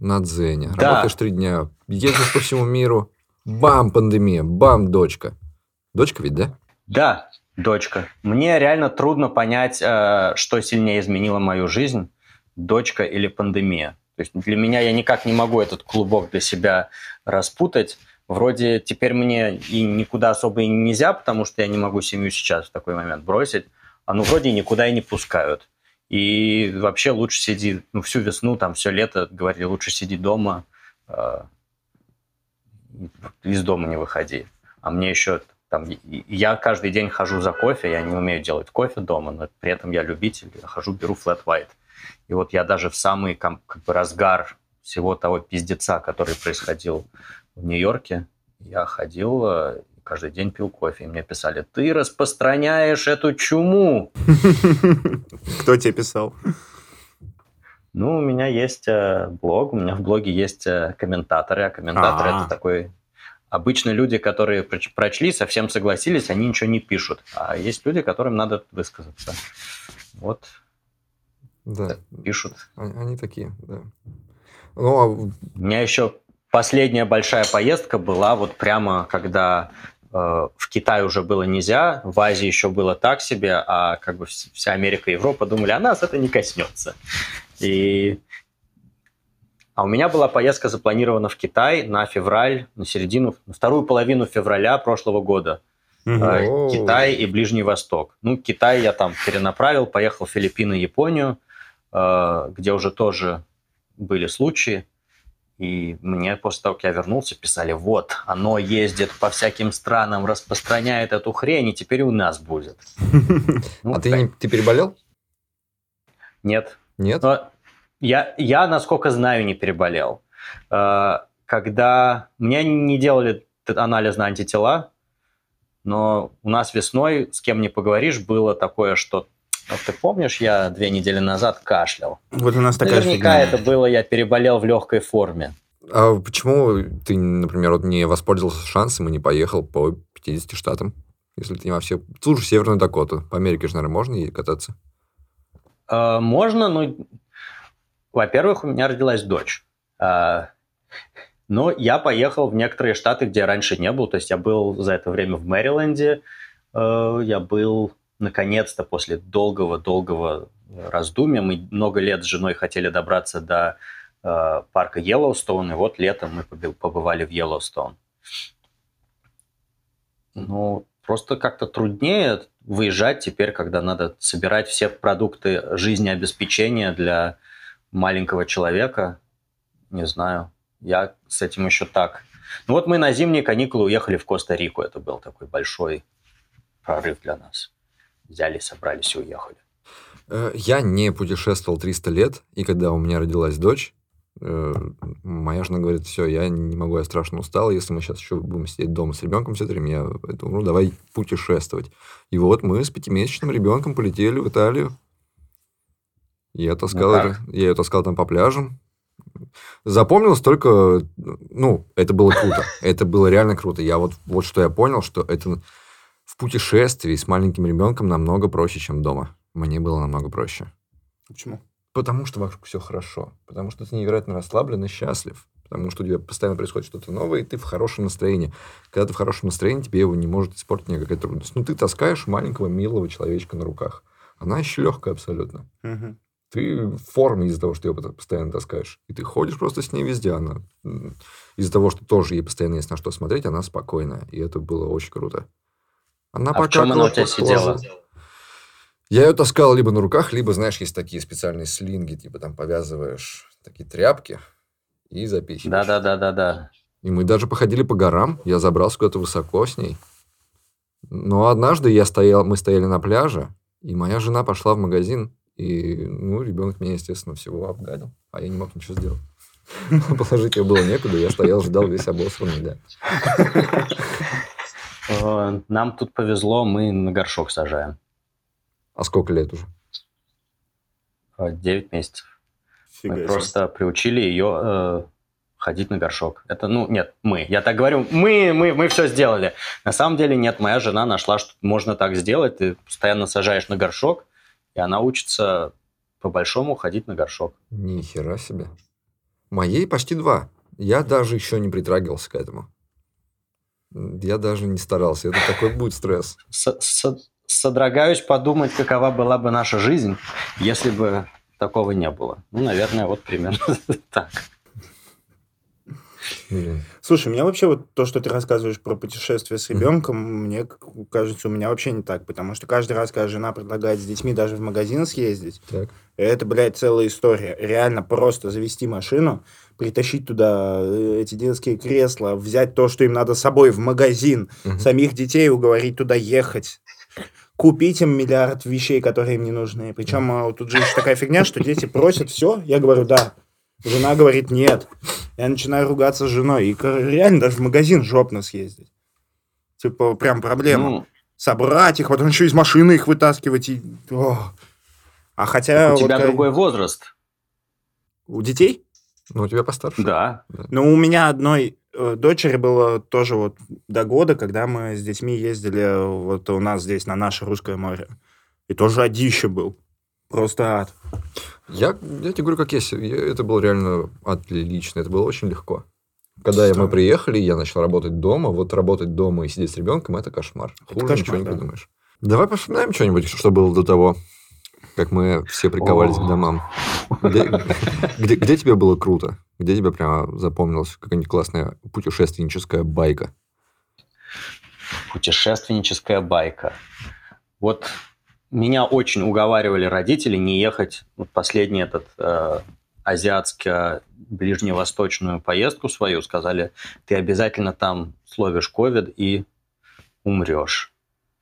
на дзене. Да. Работаешь три дня, ездишь по всему миру. Бам, пандемия, бам, дочка. Дочка ведь, да? Да, дочка. Мне реально трудно понять, э, что сильнее изменило мою жизнь, дочка или пандемия. То есть для меня я никак не могу этот клубок для себя распутать. Вроде теперь мне и никуда особо и нельзя, потому что я не могу семью сейчас в такой момент бросить. А ну вроде никуда и не пускают. И вообще лучше сиди, ну, всю весну, там, все лето, говорили, лучше сиди дома, э, из дома не выходи. А мне еще там, я каждый день хожу за кофе, я не умею делать кофе дома, но при этом я любитель, я хожу, беру flat white. И вот я даже в самый как бы, разгар всего того пиздеца, который происходил в Нью-Йорке, я ходил э, каждый день пил кофе. И мне писали, ты распространяешь эту чуму. Кто тебе писал? Ну, у меня есть э, блог, у меня в блоге есть э, комментаторы, а комментаторы это такой... Обычно люди, которые прочли, совсем согласились, они ничего не пишут. А есть люди, которым надо высказаться. Вот. Да. Пишут. Они такие, да. Ну, а... У меня еще последняя большая поездка была вот прямо, когда в Китае уже было нельзя, в Азии еще было так себе, а как бы вся Америка и Европа думали, а нас это не коснется. И... А у меня была поездка запланирована в Китай на февраль, на середину, на вторую половину февраля прошлого года. Mm-hmm. Китай и Ближний Восток. Ну, Китай я там перенаправил, поехал в Филиппины и Японию, э, где уже тоже были случаи. И мне после того, как я вернулся, писали, вот, оно ездит по всяким странам, распространяет эту хрень, и теперь у нас будет. Ну, а ты, переболел? Нет. Нет? Я, я, насколько знаю, не переболел. Э, когда... Мне не делали анализ на антитела, но у нас весной, с кем не поговоришь, было такое, что вот ты помнишь, я две недели назад кашлял. Вот у нас такая Наверняка фигня. это было, я переболел в легкой форме. А почему ты, например, вот не воспользовался шансом и не поехал по 50 штатам? Если ты не во все... Слушай, Северную Дакоту. По Америке же, наверное, можно ей кататься? А, можно, но во-первых, у меня родилась дочь. А, но я поехал в некоторые штаты, где я раньше не был. То есть я был за это время в Мэриленде, э, я был наконец-то после долгого-долгого раздумья. Мы много лет с женой хотели добраться до э, парка Йеллоустоун, и вот летом мы побывали в Йеллоустоун. Ну, просто как-то труднее выезжать теперь, когда надо собирать все продукты жизнеобеспечения для маленького человека. Не знаю, я с этим еще так. Ну вот мы на зимние каникулы уехали в Коста-Рику. Это был такой большой прорыв для нас. Взяли, собрались и уехали. Э, я не путешествовал 300 лет, и когда у меня родилась дочь, э, моя жена говорит, все, я не могу, я страшно устал, если мы сейчас еще будем сидеть дома с ребенком все это время, я ну, давай путешествовать. И вот мы с пятимесячным ребенком полетели в Италию. Я таскал, ну, я ее таскал там по пляжам. Запомнилось только, ну, это было круто. Это было реально круто. Я вот, вот что я понял, что это путешествии с маленьким ребенком намного проще, чем дома. Мне было намного проще. Почему? Потому что вокруг все хорошо. Потому что ты невероятно расслаблен и счастлив. Потому что у тебя постоянно происходит что-то новое, и ты в хорошем настроении. Когда ты в хорошем настроении, тебе его не может испортить никакая трудность. Ну, ты таскаешь маленького милого человечка на руках. Она еще легкая абсолютно. Угу. Ты в форме из-за того, что ее постоянно таскаешь. И ты ходишь просто с ней везде. Она из-за того, что тоже ей постоянно есть на что смотреть, она спокойная. И это было очень круто. Она а в чем она у тебя сидела? Я ее таскал либо на руках, либо, знаешь, есть такие специальные слинги, типа там повязываешь такие тряпки и запихиваешь. Да-да-да-да-да. И мы даже походили по горам. Я забрался куда-то высоко с ней. Но однажды я стоял, мы стояли на пляже, и моя жена пошла в магазин, и, ну, ребенок меня, естественно, всего обгадил, а я не мог ничего сделать. Положить ее было некуда, я стоял, ждал весь обосранный, да. Э, нам тут повезло, мы на горшок сажаем. А сколько лет уже? Э, девять месяцев. Фига мы себе. просто приучили ее э, ходить на горшок. Это, ну, нет, мы. Я так говорю, мы, мы, мы все сделали. На самом деле нет, моя жена нашла, что можно так сделать. Ты постоянно сажаешь на горшок, и она учится по-большому ходить на горшок. Ни хера себе. Моей почти два. Я даже еще не притрагивался к этому. Я даже не старался. Это такой будет стресс. С -с содрогаюсь подумать, какова была бы наша жизнь, если бы такого не было. Ну, наверное, вот примерно так. Слушай, у меня вообще вот то, что ты рассказываешь про путешествие с ребенком, мне кажется, у меня вообще не так, потому что каждый раз, когда жена предлагает с детьми даже в магазин съездить, так. это, блядь, целая история. Реально просто завести машину, притащить туда э, эти детские кресла, взять то, что им надо с собой в магазин, угу. самих детей уговорить туда ехать, купить им миллиард вещей, которые им не нужны. Причем а, тут же еще такая фигня, что дети просят все, я говорю, да. Жена говорит, нет. Я начинаю ругаться с женой. И реально даже в магазин жопно съездить. Типа, прям проблема. Ну, Собрать их, потом еще из машины их вытаскивать. И... О. А хотя... У вот тебя другой возраст. У детей? Ну, у тебя постарше. Да. Ну, у меня одной Э, дочери было тоже вот до года, когда мы с детьми ездили вот у нас здесь на наше русское море. И тоже одище был. Просто ад. Я, я тебе говорю, как есть. Это было реально отлично. Это было очень легко. Когда Что? мы приехали, я начал работать дома. Вот работать дома и сидеть с ребенком – это кошмар. Хуже это кошмар, ничего не да. придумаешь. Давай вспоминаем что-нибудь, что было до того, как мы все приковались к домам. Где тебе было круто? Где тебе прямо запомнилась какая-нибудь классная путешественническая байка? Путешественническая байка. Вот меня очень уговаривали родители не ехать вот последний этот э, азиатско-ближневосточную поездку свою. Сказали, ты обязательно там словишь ковид и умрешь.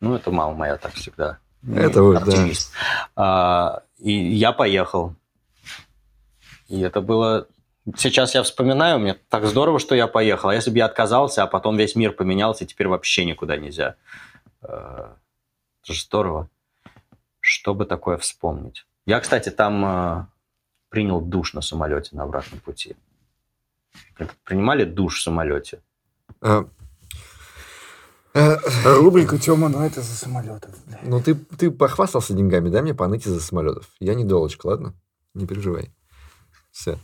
Ну, это мама моя так всегда. Это вот, да. А, и я поехал. И это было Сейчас я вспоминаю, мне так здорово, что я поехал. А если бы я отказался, а потом весь мир поменялся, и теперь вообще никуда нельзя. Э, это же здорово. Что бы такое вспомнить? Я, кстати, там э, принял душ на самолете на обратном пути. Принимали душ в самолете? А, а, рубрика Тёма, ну это за самолетов. Ну ты, ты похвастался деньгами, дай мне поныть из-за самолетов. Я не долочка, ладно? Не переживай. Все.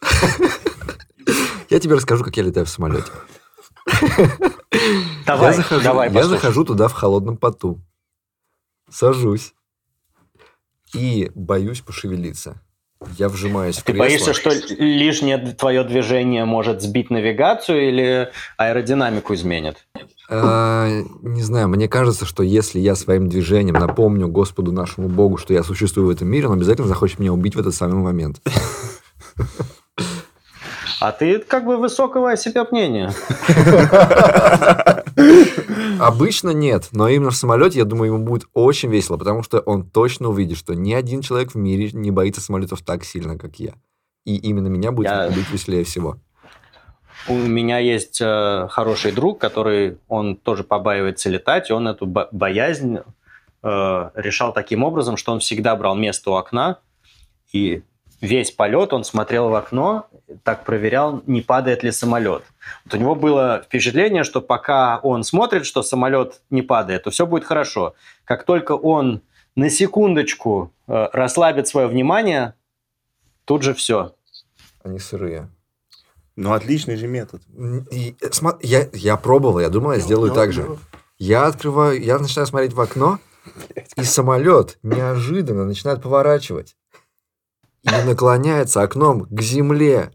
Я тебе расскажу, как я летаю в самолете. Давай, я захожу, давай, я захожу туда в холодном поту. Сажусь. И боюсь пошевелиться. Я вжимаюсь в Ты кресло. боишься, что лишнее твое движение может сбить навигацию или аэродинамику изменит? А, не знаю, мне кажется, что если я своим движением напомню Господу нашему Богу, что я существую в этом мире, он обязательно захочет меня убить в этот самый момент. А ты как бы высокого о себе мнения. Обычно нет, но именно в самолете, я думаю, ему будет очень весело, потому что он точно увидит, что ни один человек в мире не боится самолетов так сильно, как я. И именно меня будет Я- быть веселее всего. У меня есть э, хороший друг, который, он тоже побаивается летать, и он эту бо- боязнь э, решал таким образом, что он всегда брал место у окна, и весь полет он смотрел в окно, так проверял, не падает ли самолет. Вот у него было впечатление, что пока он смотрит, что самолет не падает, то все будет хорошо. Как только он на секундочку э, расслабит свое внимание, тут же все. Они сырые. Ну, отличный же метод. И, э, смо- я, я пробовал, я думал, я сделаю так же. Я открываю, я начинаю смотреть в окно, и самолет неожиданно начинает поворачивать. И наклоняется окном к земле.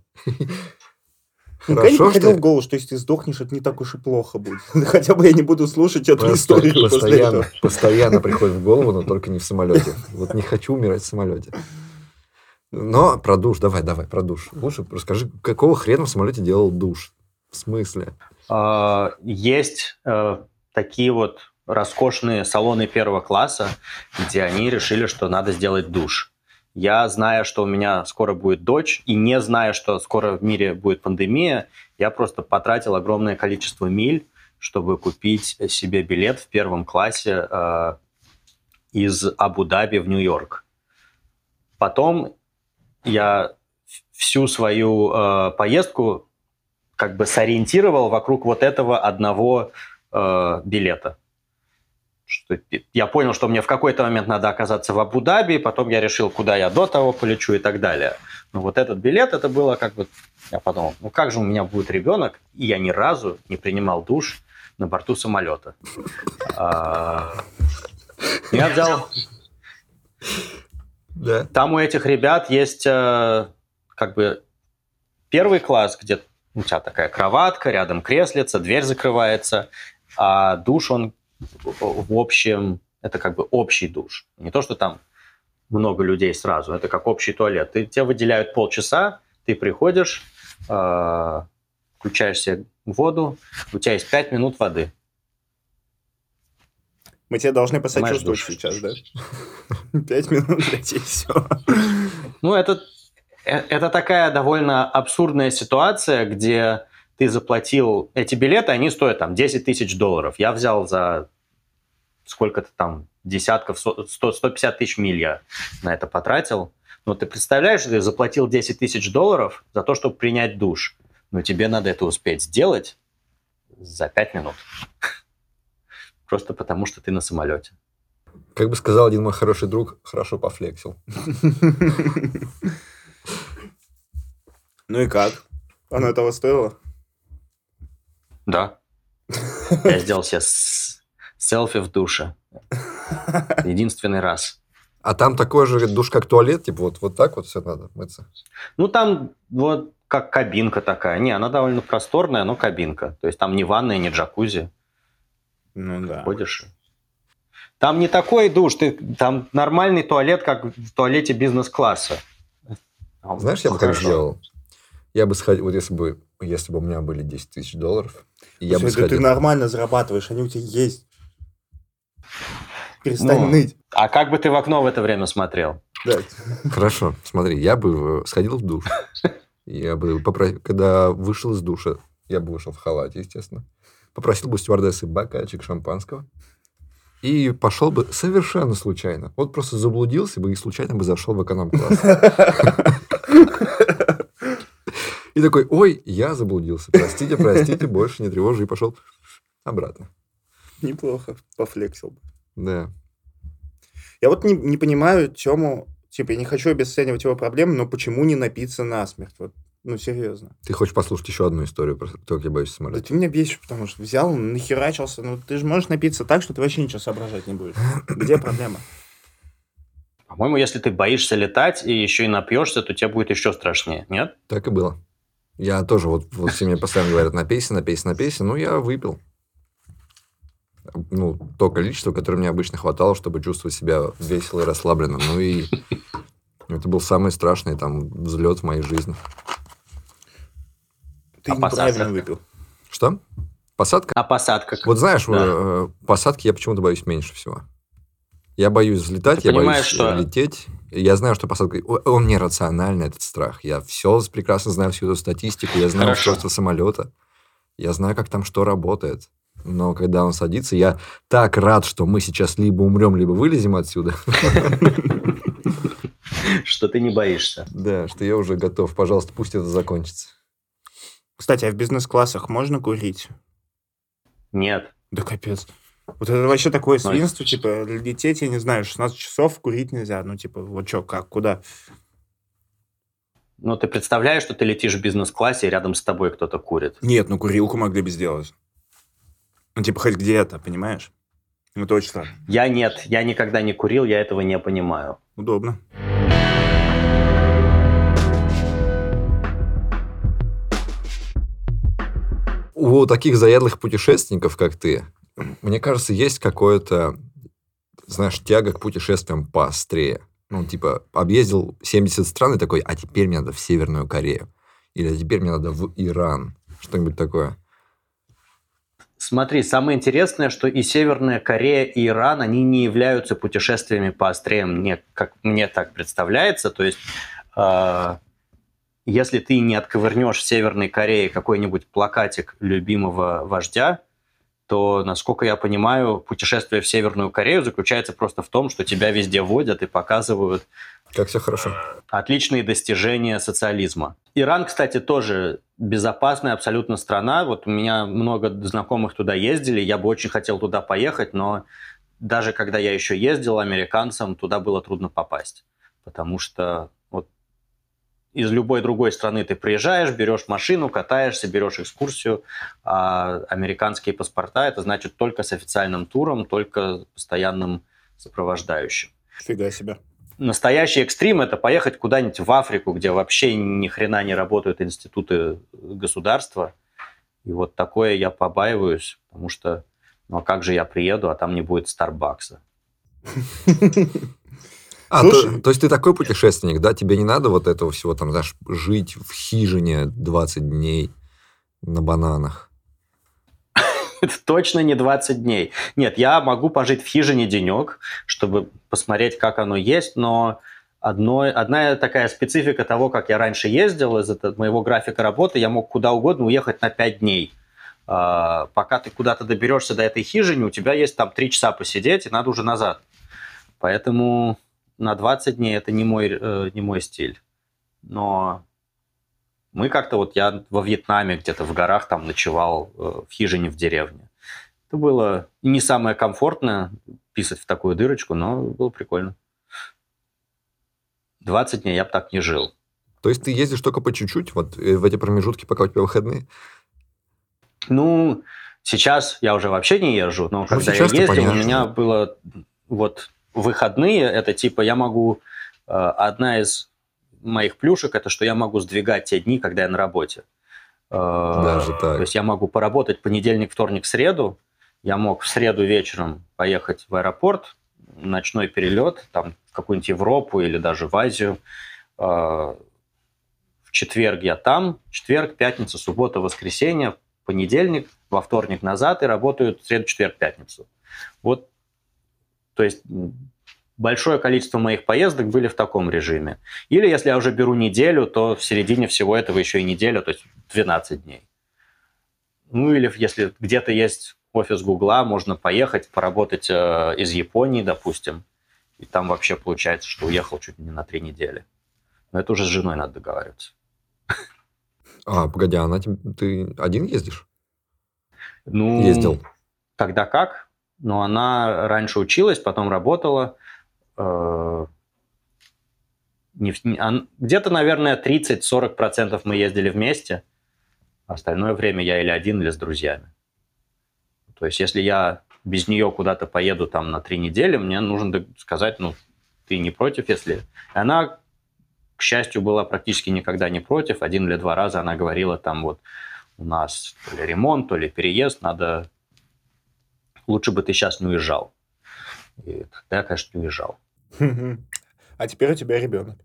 Не Хорошо, приходил что в голову, что если ты сдохнешь, это не так уж и плохо будет. Хотя бы я не буду слушать эту Просто- историю после постоянно, этого. постоянно приходит в голову, но только не в самолете. Вот не хочу умирать в самолете. Но про душ, давай, давай, про душ. Лучше расскажи, какого хрена в самолете делал душ? В смысле? Э, Есть э, такие вот роскошные салоны первого класса, где они решили, что надо сделать душ. Я, зная, что у меня скоро будет дочь, и не зная, что скоро в мире будет пандемия, я просто потратил огромное количество миль, чтобы купить себе билет в первом классе э, из Абу-Даби в Нью-Йорк. Потом я всю свою э, поездку как бы сориентировал вокруг вот этого одного э, билета. Что я понял, что мне в какой-то момент надо оказаться в Абу-Даби, потом я решил, куда я до того полечу и так далее. Но вот этот билет, это было как бы... Я подумал, ну как же у меня будет ребенок, и я ни разу не принимал душ на борту самолета. А, Я взял Да. там у этих ребят есть э, как бы первый класс, где у тебя такая кроватка, рядом креслица, дверь закрывается, а душ он в общем, это как бы общий душ. Не то, что там много людей сразу, это как общий туалет. Ты, тебе выделяют полчаса, ты приходишь, э, включаешь себе воду, у тебя есть пять минут воды. Мы тебе должны посочувствовать душ. сейчас, да? Пять минут, блядь, и все. Ну, это, э, это такая довольно абсурдная ситуация, где ты заплатил... Эти билеты, они стоят там 10 тысяч долларов. Я взял за сколько-то там десятков, со- 100, 150 тысяч миль я на это потратил. Но ты представляешь, ты заплатил 10 тысяч долларов за то, чтобы принять душ. Но тебе надо это успеть сделать за 5 минут. Просто потому, что ты на самолете. Как бы сказал один мой хороший друг, хорошо пофлексил. Ну и как? Оно этого стоило? Да. Я сделал себе селфи в душе. Единственный раз. А там такой же душ, как туалет, типа вот, вот так вот все надо мыться. Ну, там вот как кабинка такая. Не, она довольно просторная, но кабинка. То есть там не ванная, не джакузи. Ну да. Ходишь. Там не такой душ, ты, там нормальный туалет, как в туалете бизнес-класса. Знаешь, я бы как сделал? Я бы сходил, вот если бы, если бы у меня были 10 тысяч долларов, и я бы Слушай, да ты сходил. нормально зарабатываешь, они у тебя есть. Перестань Ну. ныть. А как бы ты в окно в это время смотрел? Да. Хорошо, смотри, я бы э, сходил в душ. Я бы попро- когда вышел из душа, я бы вышел в халате, естественно. Попросил бы стюардессы бокальчик шампанского. И пошел бы совершенно случайно. Вот просто заблудился бы и случайно бы зашел в эконом-класс. И такой, ой, я заблудился. Простите, простите, больше не тревожу. И пошел обратно. Неплохо. Пофлексил. бы. Да. Я вот не, не понимаю тему Типа, я не хочу обесценивать его проблемы, но почему не напиться насмерть? Вот, ну, серьезно. Ты хочешь послушать еще одну историю про то, как я боюсь самолета? Да ты меня бесишь, потому что взял, нахерачился. Ну, ты же можешь напиться так, что ты вообще ничего соображать не будешь. Где проблема? По-моему, если ты боишься летать и еще и напьешься, то тебе будет еще страшнее, нет? Так и было. Я тоже, вот, вот все мне постоянно говорят, напейся, напейся, напейся. Ну, я выпил. Ну, то количество, которое мне обычно хватало, чтобы чувствовать себя весело и расслабленно. Ну, и это был самый страшный там взлет в моей жизни. Ты а неправильно выпил. Что? Посадка? А посадка? Вот знаешь, да. Э, посадки я почему-то боюсь меньше всего. Я боюсь взлетать, Ты я боюсь что... лететь. Я знаю, что посадка... Он нерациональный, этот страх. Я все прекрасно знаю всю эту статистику, я знаю устройство самолета. Я знаю, как там что работает. Но когда он садится, я так рад, что мы сейчас либо умрем, либо вылезем отсюда. Что ты не боишься. Да, что я уже готов. Пожалуйста, пусть это закончится. Кстати, а в бизнес-классах можно курить? Нет. Да капец. Вот это вообще такое свинство, типа, лететь, я не знаю, 16 часов курить нельзя. Ну, типа, вот что, как, куда? Ну, ты представляешь, что ты летишь в бизнес-классе, и рядом с тобой кто-то курит? Нет, ну, курилку могли бы сделать. Ну, типа, хоть где-то, понимаешь? Ну, точно. Я нет, я никогда не курил, я этого не понимаю. Удобно. У таких заядлых путешественников, как ты, мне кажется, есть какое-то, знаешь, тяга к путешествиям поострее. Ну, типа, объездил 70 стран и такой, а теперь мне надо в Северную Корею. Или а теперь мне надо в Иран. Что-нибудь такое. Смотри, самое интересное, что и Северная Корея, и Иран, они не являются путешествиями поострее, мне, как мне так представляется. То есть, э, если ты не отковырнешь в Северной Корее какой-нибудь плакатик любимого вождя, то, насколько я понимаю, путешествие в Северную Корею заключается просто в том, что тебя везде водят и показывают как все хорошо. Отличные достижения социализма. Иран, кстати, тоже безопасная абсолютно страна. Вот у меня много знакомых туда ездили. Я бы очень хотел туда поехать, но даже когда я еще ездил американцам, туда было трудно попасть. Потому что из любой другой страны ты приезжаешь, берешь машину, катаешься, берешь экскурсию, а американские паспорта это значит только с официальным туром, только постоянным сопровождающим. Фига себе. Настоящий экстрим – это поехать куда-нибудь в Африку, где вообще ни хрена не работают институты государства. И вот такое я побаиваюсь, потому что ну а как же я приеду, а там не будет Старбакса? А, то, то есть ты такой путешественник, да? Тебе не надо вот этого всего, там, знаешь, жить в хижине 20 дней на бананах? Это точно не 20 дней. Нет, я могу пожить в хижине денек, чтобы посмотреть, как оно есть, но одно, одна такая специфика того, как я раньше ездил, из моего графика работы, я мог куда угодно уехать на 5 дней. А, пока ты куда-то доберешься до этой хижины, у тебя есть там 3 часа посидеть, и надо уже назад. Поэтому на 20 дней это не мой, э, не мой стиль. Но мы как-то вот я во Вьетнаме где-то в горах там ночевал э, в хижине в деревне. Это было не самое комфортное писать в такую дырочку, но было прикольно. 20 дней я бы так не жил. То есть ты ездишь только по чуть-чуть, вот э, в эти промежутки, пока у тебя выходные? Ну, сейчас я уже вообще не езжу, но ну, когда я ездил, у меня было вот выходные, это типа я могу... Э, одна из моих плюшек это что я могу сдвигать те дни, когда я на работе. Э, Даже так. То есть я могу поработать понедельник, вторник, среду. Я мог в среду вечером поехать в аэропорт, ночной перелет, там в какую-нибудь Европу или даже в Азию. Э, в четверг я там, четверг, пятница, суббота, воскресенье, понедельник, во вторник назад и работаю среду, четверг, пятницу. Вот то есть большое количество моих поездок были в таком режиме. Или если я уже беру неделю, то в середине всего этого еще и неделя, то есть 12 дней. Ну или если где-то есть офис Гугла, можно поехать, поработать э, из Японии, допустим, и там вообще получается, что уехал чуть не на три недели. Но это уже с женой надо договариваться. А, погоди, а она ты один ездишь? Ну, Ездил. Когда как но она раньше училась, потом работала. Э, где-то, наверное, 30-40% мы ездили вместе. Остальное время я или один, или с друзьями. То есть, если я без нее куда-то поеду там на три недели, мне нужно сказать, ну, ты не против, если... Она, к счастью, была практически никогда не против. Один или два раза она говорила там вот, у нас то ли ремонт, то ли переезд, надо... Лучше бы ты сейчас не уезжал. И тогда я, конечно, не уезжал. А теперь у тебя ребенок.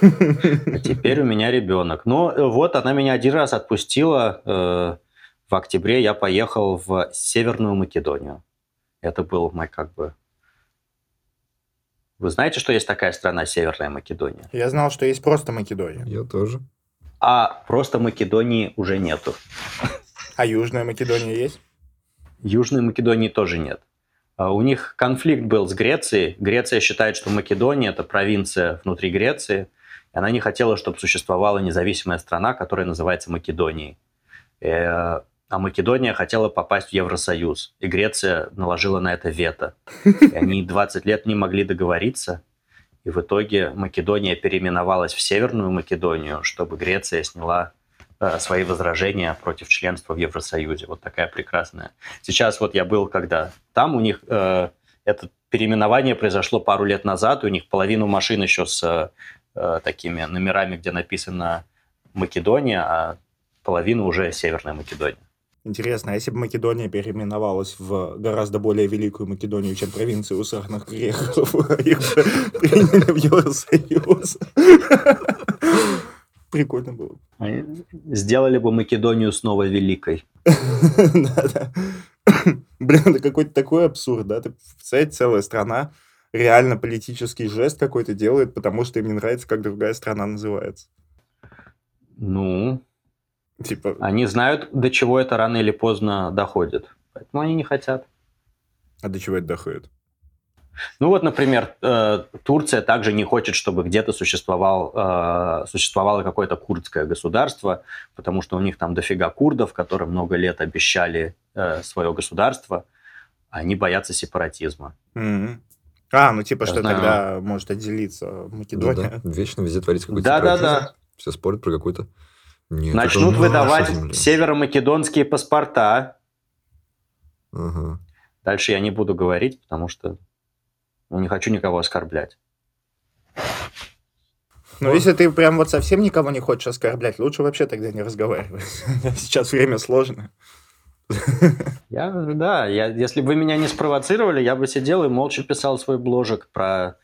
А теперь у меня ребенок. Но э, вот она меня один раз отпустила. Э, в октябре я поехал в Северную Македонию. Это был мой как бы... Вы знаете, что есть такая страна Северная Македония? Я знал, что есть просто Македония. Я тоже. А просто Македонии уже нету. А Южная Македония есть? Южной Македонии тоже нет. А у них конфликт был с Грецией. Греция считает, что Македония – это провинция внутри Греции, и она не хотела, чтобы существовала независимая страна, которая называется Македонией. Э, а Македония хотела попасть в Евросоюз, и Греция наложила на это вето. И они 20 лет не могли договориться, и в итоге Македония переименовалась в Северную Македонию, чтобы Греция сняла свои возражения против членства в Евросоюзе. Вот такая прекрасная. Сейчас вот я был, когда там у них э, это переименование произошло пару лет назад, у них половину машин еще с э, такими номерами, где написано Македония, а половину уже Северная Македония. Интересно, а если бы Македония переименовалась в гораздо более великую Македонию, чем провинцию усахных грехов, их бы приняли в Евросоюз? Прикольно было. Сделали бы Македонию снова великой. Блин, это какой-то такой абсурд, да? Ты представляете, целая страна реально политический жест какой-то делает, потому что им не нравится, как другая страна называется. Ну, типа... Они знают, до чего это рано или поздно доходит. Поэтому они не хотят. А до чего это доходит? Ну вот, например, э, Турция также не хочет, чтобы где-то существовал, э, существовало какое-то курдское государство, потому что у них там дофига курдов, которые много лет обещали э, свое государство. Они боятся сепаратизма. Mm-hmm. А, ну типа, Я что знаю. тогда может отделиться Македония. Ну, да, вечно везде творится какой-то Да, да, да. Все спорят про какой-то... Нет, Начнут выдавать северомакедонские паспорта. Ага. Дальше я не буду говорить, потому что ну, не хочу никого оскорблять. Ну, если ты прям вот совсем никого не хочешь оскорблять, лучше вообще тогда не разговаривать. Сейчас время сложно. Я, да, я, если бы вы меня не спровоцировали, я бы сидел и молча писал свой бложек про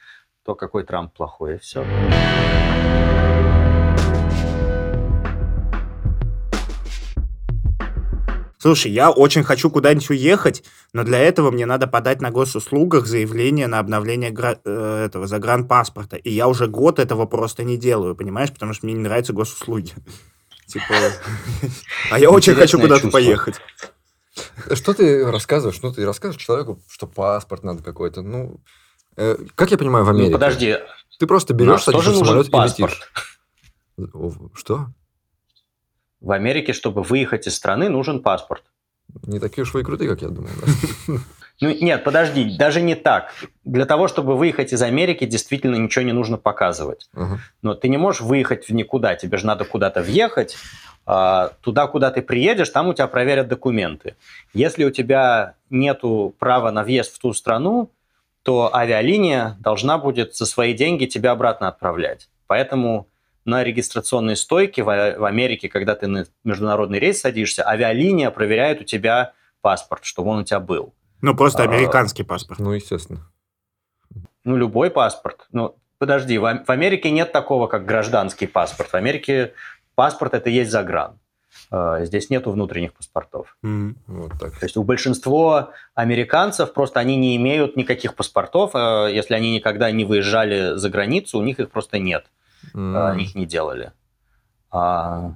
то, какой Трамп плохой, и все. Слушай, я очень хочу куда-нибудь уехать, но для этого мне надо подать на госуслугах заявление на обновление гра- э, этого загранпаспорта. И я уже год этого просто не делаю, понимаешь? Потому что мне не нравятся госуслуги. Типа... А я очень хочу куда-то поехать. Что ты рассказываешь? Ну, ты рассказываешь человеку, что паспорт надо какой-то. Ну, э, как я понимаю, в Америке... Ну, подожди. Ты просто берешь, садишься в самолет и летишь. Что? В Америке, чтобы выехать из страны, нужен паспорт. Не такие уж вы и крутые, как я думал. Да? Ну, нет, подожди, даже не так. Для того, чтобы выехать из Америки, действительно ничего не нужно показывать. Uh-huh. Но ты не можешь выехать в никуда, тебе же надо куда-то въехать. А, туда, куда ты приедешь, там у тебя проверят документы. Если у тебя нет права на въезд в ту страну, то авиалиния должна будет за свои деньги тебя обратно отправлять. Поэтому на регистрационной стойке в, в Америке, когда ты на международный рейс садишься, авиалиния проверяет у тебя паспорт, чтобы он у тебя был. Ну, просто а, американский а, паспорт. Ну, естественно. Ну, любой паспорт. Ну, подожди, в, в Америке нет такого, как гражданский паспорт. В Америке паспорт – это есть загран. А, здесь нету внутренних паспортов. Mm, вот так. То есть у большинства американцев просто они не имеют никаких паспортов. А, если они никогда не выезжали за границу, у них их просто нет mm. их не делали. А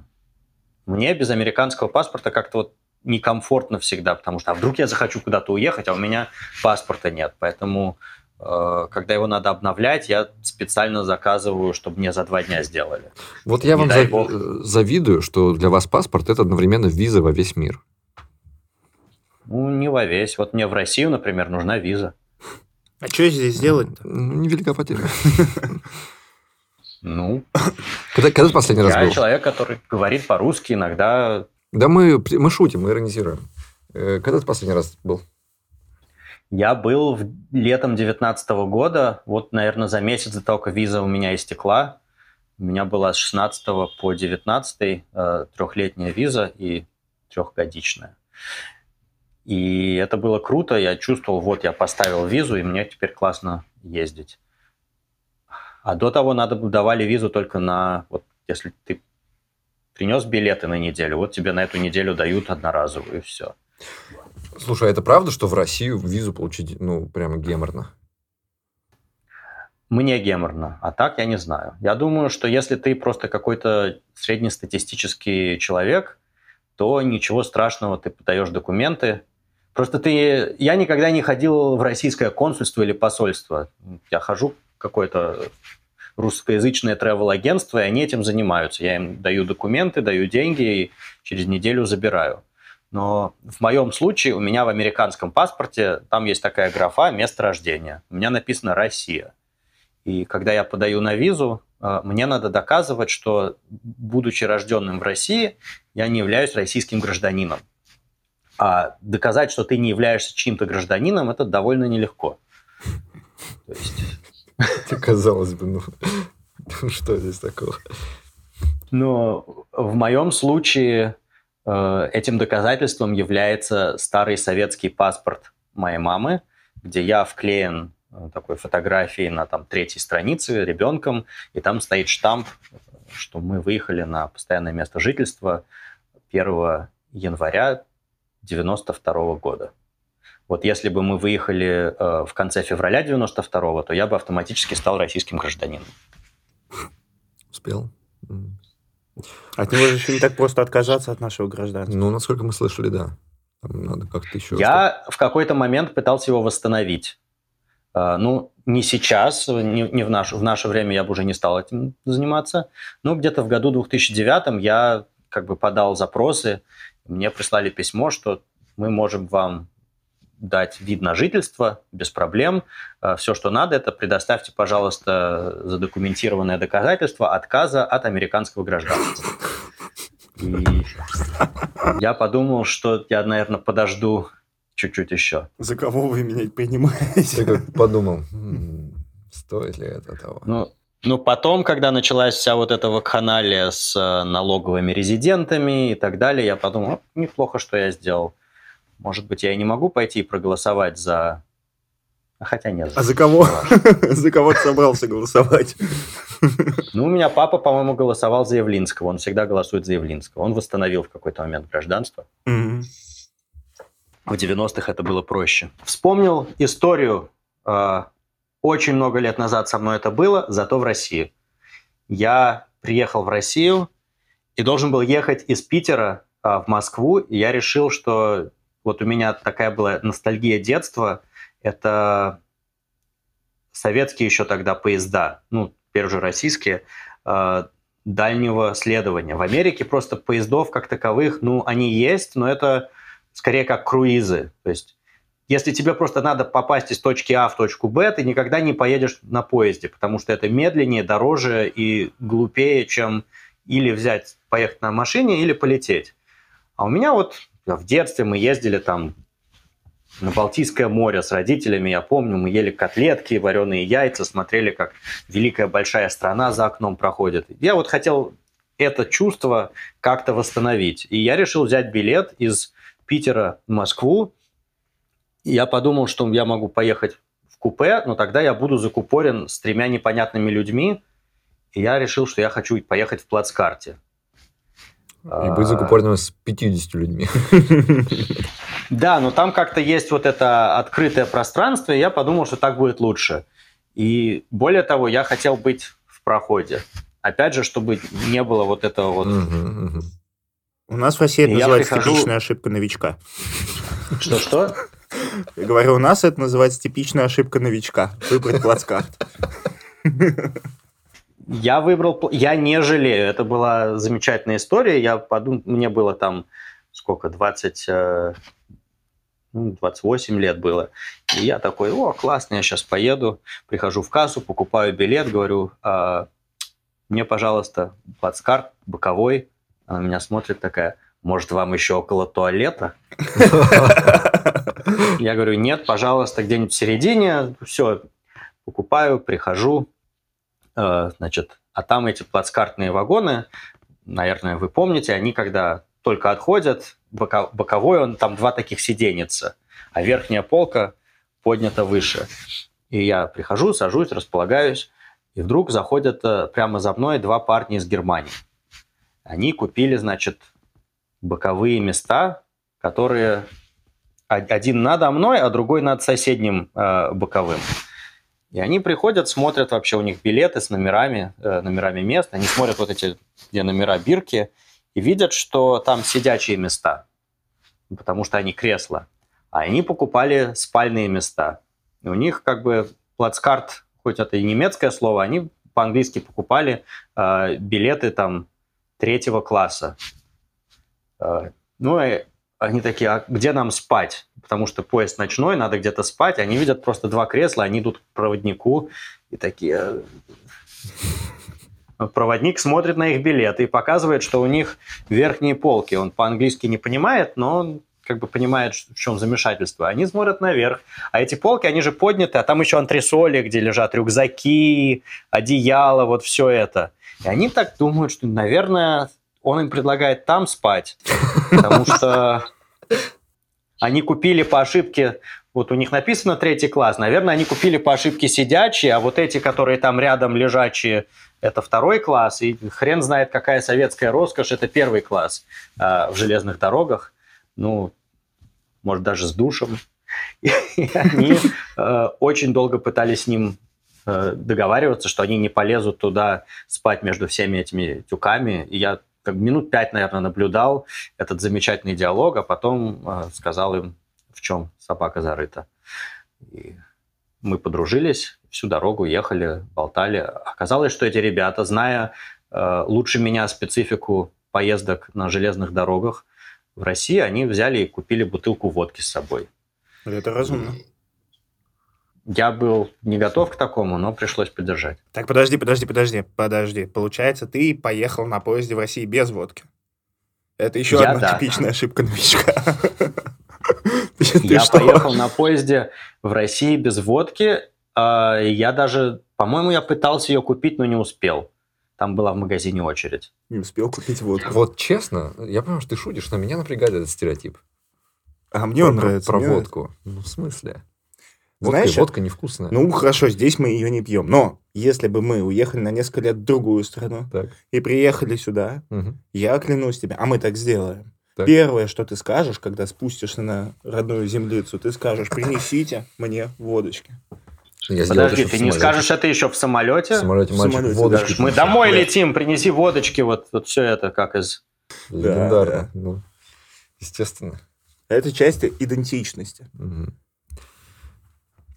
мне без американского паспорта как-то вот некомфортно всегда, потому что а вдруг я захочу куда-то уехать, а у меня паспорта нет. Поэтому, э, когда его надо обновлять, я специально заказываю, чтобы мне за два дня сделали. Вот я Не вам зав... Бог. завидую, что для вас паспорт это одновременно виза во весь мир. Ну, не во весь. Вот мне в Россию, например, нужна виза. А что здесь делать-то? Ну, невелика потеря. Ну, когда, когда ты последний раз я был? человек, который говорит по-русски, иногда Да мы, мы шутим, мы иронизируем. Э, Когда ты последний раз был? Я был в- летом 2019 года, вот, наверное, за месяц до того, как виза у меня истекла. У меня была с 16 по 19 э, трехлетняя виза и трехгодичная. И это было круто, я чувствовал, вот я поставил визу, и мне теперь классно ездить. А до того надо давали визу только на, вот если ты принес билеты на неделю, вот тебе на эту неделю дают одноразовую, и все. Слушай, а это правда, что в Россию визу получить, ну, прямо геморно? Мне геморно, а так я не знаю. Я думаю, что если ты просто какой-то среднестатистический человек, то ничего страшного, ты подаешь документы. Просто ты... Я никогда не ходил в российское консульство или посольство. Я хожу какое-то русскоязычное travel-агентство, и они этим занимаются. Я им даю документы, даю деньги и через неделю забираю. Но в моем случае у меня в американском паспорте там есть такая графа «Место рождения». У меня написано «Россия». И когда я подаю на визу, э, мне надо доказывать, что, будучи рожденным в России, я не являюсь российским гражданином. А доказать, что ты не являешься чьим-то гражданином, это довольно нелегко. То есть, Казалось бы, ну, ну, что здесь такого? но в моем случае э, этим доказательством является старый советский паспорт моей мамы, где я вклеен э, такой фотографией на там третьей странице ребенком, и там стоит штамп, что мы выехали на постоянное место жительства 1 января 92 года. Вот если бы мы выехали э, в конце февраля 92 то я бы автоматически стал российским гражданином. Успел? От него же еще не так просто отказаться от нашего гражданства. Ну, насколько мы слышали, да. Там надо как-то еще... Я в какой-то момент пытался его восстановить. А, Ну, не сейчас, не, не в, наше, в наше время я бы уже не стал этим заниматься. Но где-то в году 2009 я как бы подал запросы. Мне прислали письмо, что мы можем вам дать вид на жительство без проблем. Все, что надо, это предоставьте, пожалуйста, задокументированное доказательство отказа от американского гражданства. И я подумал, что я, наверное, подожду чуть-чуть еще. За кого вы меня Ты принимаете? как подумал, «М, стоит ли это того? Ну, ну, потом, когда началась вся вот эта вакханалия с э, налоговыми резидентами и так далее, я подумал, «О, неплохо, что я сделал. Может быть, я и не могу пойти и проголосовать за... А Хотя нет. А за кого? За кого ты собрался голосовать? Ну, у меня папа, по-моему, голосовал за Явлинского. Он всегда голосует за Явлинского. Он восстановил в какой-то момент гражданство. В 90-х это было проще. Вспомнил историю. э, Очень много лет назад со мной это было, зато в России. Я приехал в Россию и должен был ехать из Питера а, в Москву. И я решил, что вот у меня такая была ностальгия детства. Это советские еще тогда поезда, ну, теперь уже российские, э, дальнего следования. В Америке просто поездов как таковых, ну, они есть, но это скорее как круизы. То есть если тебе просто надо попасть из точки А в точку Б, ты никогда не поедешь на поезде, потому что это медленнее, дороже и глупее, чем или взять, поехать на машине, или полететь. А у меня вот в детстве мы ездили там на Балтийское море с родителями, я помню, мы ели котлетки, вареные яйца, смотрели, как великая большая страна за окном проходит. Я вот хотел это чувство как-то восстановить. И я решил взять билет из Питера в Москву. Я подумал, что я могу поехать в купе, но тогда я буду закупорен с тремя непонятными людьми. И я решил, что я хочу поехать в плацкарте. И быть закупоренным с 50 людьми. Да, но там как-то есть вот это открытое пространство, и я подумал, что так будет лучше. И более того, я хотел быть в проходе. Опять же, чтобы не было вот этого вот... У нас в России это Я называется прихожу- типичная ошибка новичка. Что-что? Я говорю, у нас это называется типичная ошибка новичка. Выбрать плацкарт. Я выбрал... Я не жалею. Это была замечательная история. Я подумал... Мне было там сколько? 20... э, ну, 28 лет было. И я такой, о, классно, я сейчас поеду. Прихожу в кассу, покупаю билет, говорю, «А, мне, пожалуйста, плацкарт боковой. Она меня смотрит такая, может, вам еще около туалета? Я говорю, нет, пожалуйста, где-нибудь в середине. Все, покупаю, прихожу. Э, значит, а там эти плацкартные вагоны, наверное, вы помните, они когда только отходят, боковой он, там два таких сиденьица, а верхняя полка поднята выше. И я прихожу, сажусь, располагаюсь, и вдруг заходят э, прямо за мной два парня из Германии. Они купили, значит, боковые места, которые один надо мной, а другой над соседним э, боковым. И они приходят, смотрят вообще у них билеты с номерами, э, номерами мест. Они смотрят вот эти, где номера бирки, и видят, что там сидячие места, потому что они кресла. А они покупали спальные места. И у них как бы плацкарт, хоть это и немецкое слово, они по-английски покупали э, билеты там третьего класса. Э, ну и они такие, а где нам спать? Потому что поезд ночной, надо где-то спать. Они видят просто два кресла, они идут к проводнику и такие... Проводник смотрит на их билеты и показывает, что у них верхние полки. Он по-английски не понимает, но он как бы понимает, в чем замешательство. Они смотрят наверх, а эти полки, они же подняты, а там еще антресоли, где лежат рюкзаки, одеяло, вот все это. И они так думают, что, наверное, он им предлагает там спать, потому что они купили по ошибке, вот у них написано третий класс, наверное, они купили по ошибке сидячие, а вот эти, которые там рядом лежачие, это второй класс, и хрен знает, какая советская роскошь, это первый класс э, в железных дорогах, ну, может, даже с душем. И они э, очень долго пытались с ним э, договариваться, что они не полезут туда спать между всеми этими тюками. И я как минут пять, наверное, наблюдал этот замечательный диалог, а потом э, сказал им, в чем собака зарыта. И мы подружились, всю дорогу ехали, болтали. Оказалось, что эти ребята, зная э, лучше меня специфику поездок на железных дорогах в России, они взяли и купили бутылку водки с собой. Это разумно. Я был не готов к такому, но пришлось поддержать. Так, подожди, подожди, подожди, подожди. Получается, ты поехал на поезде в России без водки? Это еще Я, одна да. типичная ошибка новичка. Я поехал на поезде в России без водки. А, я даже, по-моему, я пытался ее купить, но не успел. Там была в магазине очередь. Не успел купить водку. Вот честно, я понимаю, что ты шутишь, но меня напрягает этот стереотип. А мне он нравится. Про водку. Ну, в смысле? Водка, Знаешь, водка невкусная. Ну, хорошо, здесь мы ее не пьем. Но если бы мы уехали на несколько лет в другую страну так. и приехали сюда, угу. я клянусь тебе, а мы так сделаем. Так. Первое, что ты скажешь, когда спустишься на родную землицу, ты скажешь, принесите мне водочки. Я Подожди, ты не скажешь это еще в самолете? В самолете, мальчик, самолете, водочки. Да. Мы домой летим, принеси водочки, вот, вот все это как из... Легендарно, да, да. ну, естественно. Это часть идентичности. Угу.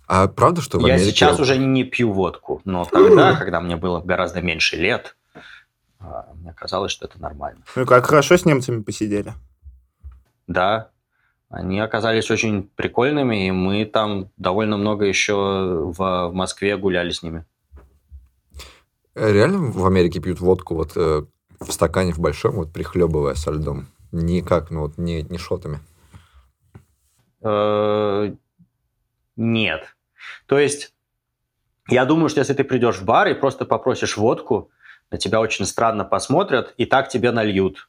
А правда, что в Я сейчас уже не пью водку, но тогда, когда мне было гораздо меньше лет, а, мне казалось, что это нормально. Ну как, хорошо с немцами посидели? Да, они оказались очень прикольными, и мы там довольно много еще в, в Москве гуляли с ними. Э, реально в Америке пьют водку вот э, в стакане в большом, вот прихлебывая со льдом? Никак, ну вот не, не шотами? Э, нет. То есть, я думаю, что если ты придешь в бар и просто попросишь водку, на тебя очень странно посмотрят, и так тебе нальют.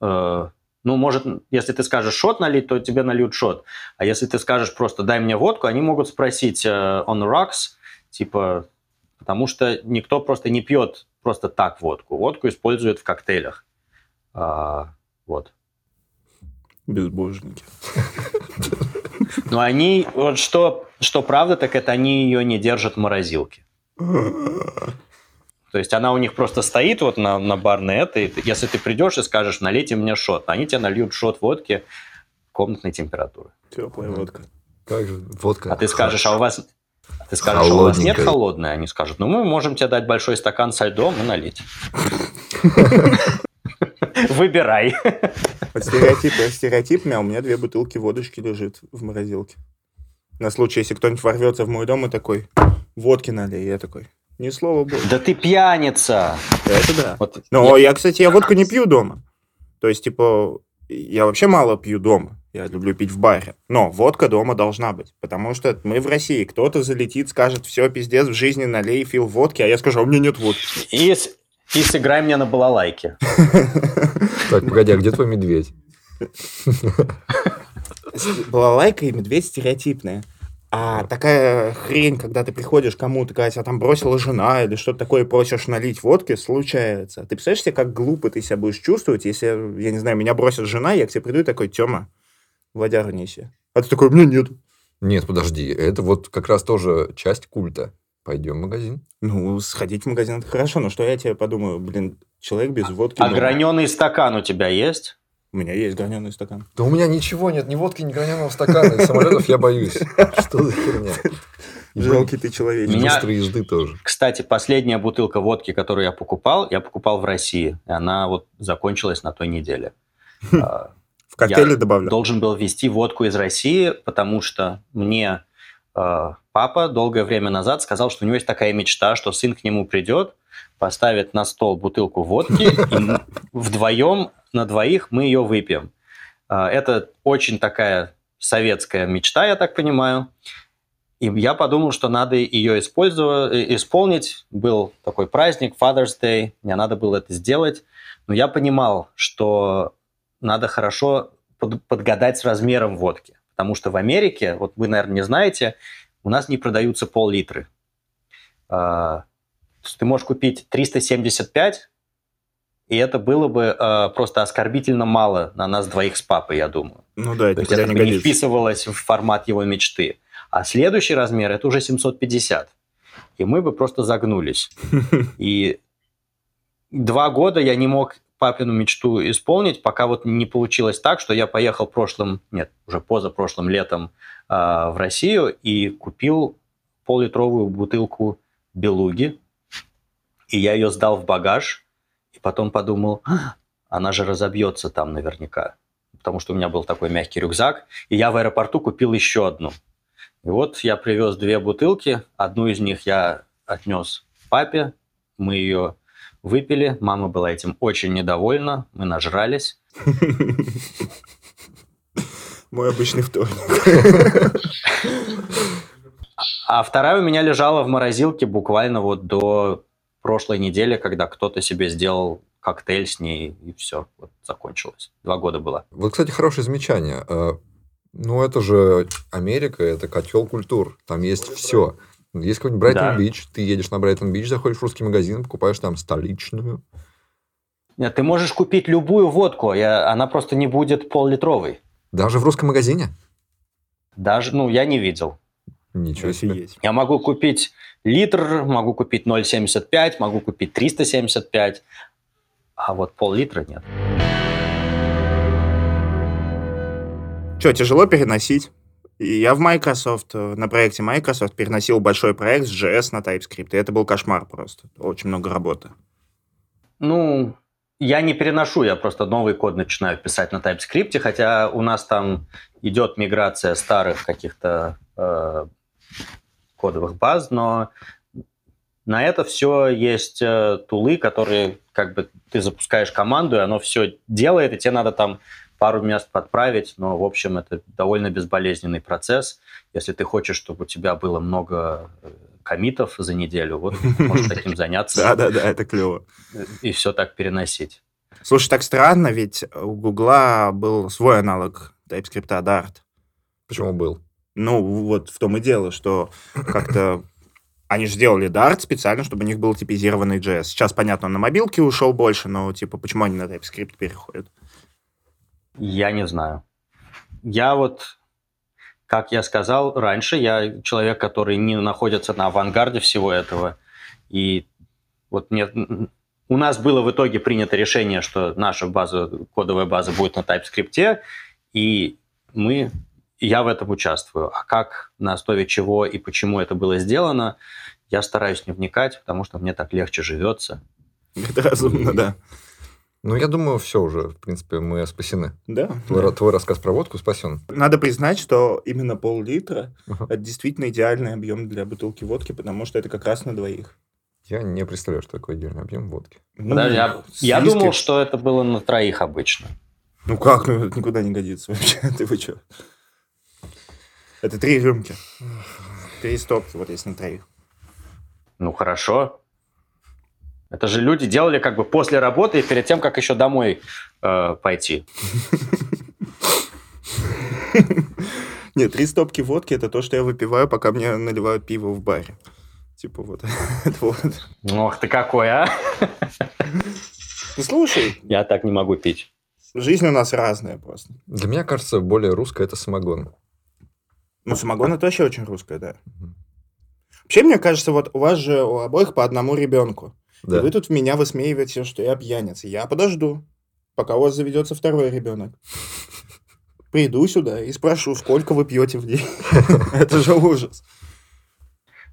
Э, ну, может, если ты скажешь шот налить, то тебе нальют шот. А если ты скажешь просто дай мне водку, они могут спросить э, on the rocks, типа, потому что никто просто не пьет просто так водку. Водку используют в коктейлях. А, вот. Безбожники. Но они, вот что, что правда, так это они ее не держат в морозилке. То есть она у них просто стоит вот на, на барной этой. Если ты придешь и скажешь, налейте мне шот, они тебе нальют шот водки комнатной температуры. Теплая водка. Как же водка? А ты скажешь, а у вас... Ты скажешь, а у вас нет холодной? Они скажут, ну мы можем тебе дать большой стакан со льдом и налить. Выбирай. Под стереотип, стереотипами, а у меня две бутылки водочки лежит в морозилке. На случай, если кто-нибудь ворвется в мой дом и такой, водки налей, я такой, Ни слова больше. Да ты пьяница! Это да. Вот, Но я... я, кстати, я водку не пью дома. То есть, типа, я вообще мало пью дома. Я люблю пить в баре. Но водка дома должна быть. Потому что мы в России. Кто-то залетит, скажет, все, пиздец, в жизни налей фил водки, а я скажу, а у меня нет водки. И, и сыграй мне на балалайке. Так, погоди, а где твой медведь? Балалайка и медведь стереотипные. А такая хрень, когда ты приходишь кому-то, когда тебя там бросила жена или что-то такое, просишь налить водки, случается. Ты представляешь себе, как глупо ты себя будешь чувствовать, если, я не знаю, меня бросит жена, я к тебе приду и такой, Тёма, водяру неси. А ты такой, меня нет. Нет, подожди, это вот как раз тоже часть культа. Пойдем в магазин. Ну, сходить в магазин это хорошо, но что я тебе подумаю, блин, человек без водки. А граненый стакан у тебя есть? У меня есть граненый стакан. Да у меня ничего нет, ни водки, ни граненого стакана. Самолетов я боюсь. Что за херня? Жалкий ты человек. Меня, езды тоже. Кстати, последняя бутылка водки, которую я покупал, я покупал в России. И она вот закончилась на той неделе. А, в коктейле добавлял? должен был везти водку из России, потому что мне а, папа долгое время назад сказал, что у него есть такая мечта, что сын к нему придет, поставит на стол бутылку водки, и вдвоем на двоих мы ее выпьем. А, это очень такая советская мечта, я так понимаю. И я подумал, что надо ее использовать, э, исполнить. Был такой праздник, Father's Day, мне надо было это сделать. Но я понимал, что надо хорошо под, подгадать с размером водки. Потому что в Америке, вот вы, наверное, не знаете, у нас не продаются пол-литры. А, ты можешь купить 375, и это было бы э, просто оскорбительно мало на нас двоих с папой, я думаю. Ну да, это, То есть это не, не вписывалось в формат его мечты. А следующий размер это уже 750. И мы бы просто загнулись. И два года я не мог папину мечту исполнить, пока вот не получилось так, что я поехал прошлым, нет, уже позапрошлым летом э, в Россию и купил поллитровую бутылку белуги, и я ее сдал в багаж, и потом подумал, а, она же разобьется там наверняка, потому что у меня был такой мягкий рюкзак, и я в аэропорту купил еще одну. И вот я привез две бутылки, одну из них я отнес папе, мы ее выпили, мама была этим очень недовольна, мы нажрались. Мой обычный вторник. А вторая у меня лежала в морозилке буквально вот до прошлой недели, когда кто-то себе сделал коктейль с ней, и все, вот закончилось. Два года было. Вот, кстати, хорошее замечание. А, ну, это же Америка, это котел культур. Там есть все. Есть какой-нибудь Брайтон-Бич, да. ты едешь на Брайтон-Бич, заходишь в русский магазин, покупаешь там столичную. Нет, ты можешь купить любую водку, я, она просто не будет пол-литровой. Даже в русском магазине? Даже, ну, я не видел. Ничего себе. Есть. Я могу купить литр, могу купить 0,75, могу купить 375, а вот пол-литра нет. Что, тяжело переносить? Я в Microsoft, на проекте Microsoft переносил большой проект с JS на TypeScript, и это был кошмар просто. Очень много работы. Ну, я не переношу, я просто новый код начинаю писать на TypeScript, хотя у нас там идет миграция старых каких-то э, кодовых баз, но на это все есть э, тулы, которые как бы ты запускаешь команду, и оно все делает, и тебе надо там пару мест подправить, но, в общем, это довольно безболезненный процесс. Если ты хочешь, чтобы у тебя было много э, комитов за неделю, вот можешь таким заняться. Да-да-да, это клево. И все так переносить. Слушай, так странно, ведь у Гугла был свой аналог TypeScript Dart. Почему был? Ну, вот в том и дело, что как-то они же сделали Dart специально, чтобы у них был типизированный JS. Сейчас, понятно, он на мобилке ушел больше, но, типа, почему они на TypeScript переходят? Я не знаю. Я вот, как я сказал раньше, я человек, который не находится на авангарде всего этого. И вот мне, у нас было в итоге принято решение, что наша база, кодовая база будет на TypeScript, и мы я в этом участвую. А как, на основе чего и почему это было сделано, я стараюсь не вникать, потому что мне так легче живется. Это разумно, да. Ну, я думаю, все уже, в принципе, мы спасены. Да. Твой, да. твой рассказ про водку спасен. Надо признать, что именно пол-литра uh-huh. это действительно идеальный объем для бутылки водки, потому что это как раз на двоих. Я не представляю, что такое отдельный объем водки. Ну, Подожди, я, я думал, что это было на троих обычно. Ну как, ну это никуда не годится вообще. Ты вы что? Это три рюмки. Три стопки вот есть на троих. Ну хорошо. Это же люди делали как бы после работы и перед тем, как еще домой э, пойти. Нет, три стопки водки это то, что я выпиваю, пока мне наливают пиво в баре. Типа вот. вот. Ох ты какой, а! Ну слушай. Я так не могу пить. Жизнь у нас разная просто. Для меня кажется, более русское это самогон. Ну, самогон это вообще очень русское, да. Вообще, мне кажется, вот у вас же у обоих по одному ребенку. Да. И вы тут меня высмеиваете, что я пьяница. Я подожду, пока у вас заведется второй ребенок. Приду сюда и спрошу, сколько вы пьете в день. Это же ужас.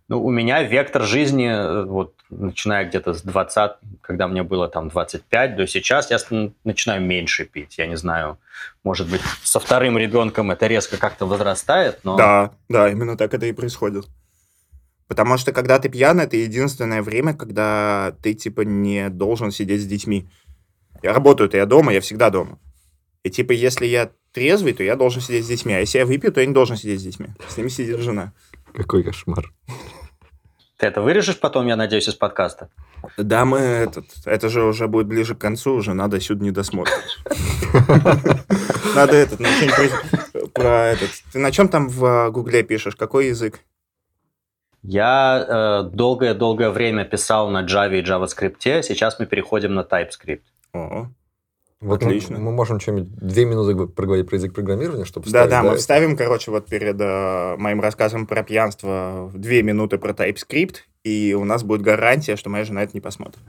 Ну, у меня вектор жизни, э, вот, начиная где-то с 20, когда мне было там 25, до сейчас я начинаю меньше пить. Я не знаю, может быть, со вторым ребенком это резко как-то возрастает, но... Да, да, именно так это и происходит. Потому что когда ты пьяный, это единственное время, когда ты, типа, не должен сидеть с детьми. Я работаю-то я дома, я всегда дома. И, типа, если я трезвый, то я должен сидеть с детьми. А если я выпью, то я не должен сидеть с детьми. С ними сидит жена. Какой кошмар. Ты это вырежешь потом, я надеюсь, из подкаста? Да, мы этот, это же уже будет ближе к концу, уже надо сюда не досмотреть. Надо этот, на про этот. Ты на чем там в Гугле пишешь? Какой язык? Я долгое-долгое время писал на Java и JavaScript, сейчас мы переходим на TypeScript. О, вот Отлично. Мы, мы можем чем-нибудь две минуты проговорить про язык программирования, чтобы Да, да, мы вставим, короче, вот перед э, моим рассказом про пьянство две минуты про TypeScript, и у нас будет гарантия, что моя жена это не посмотрит.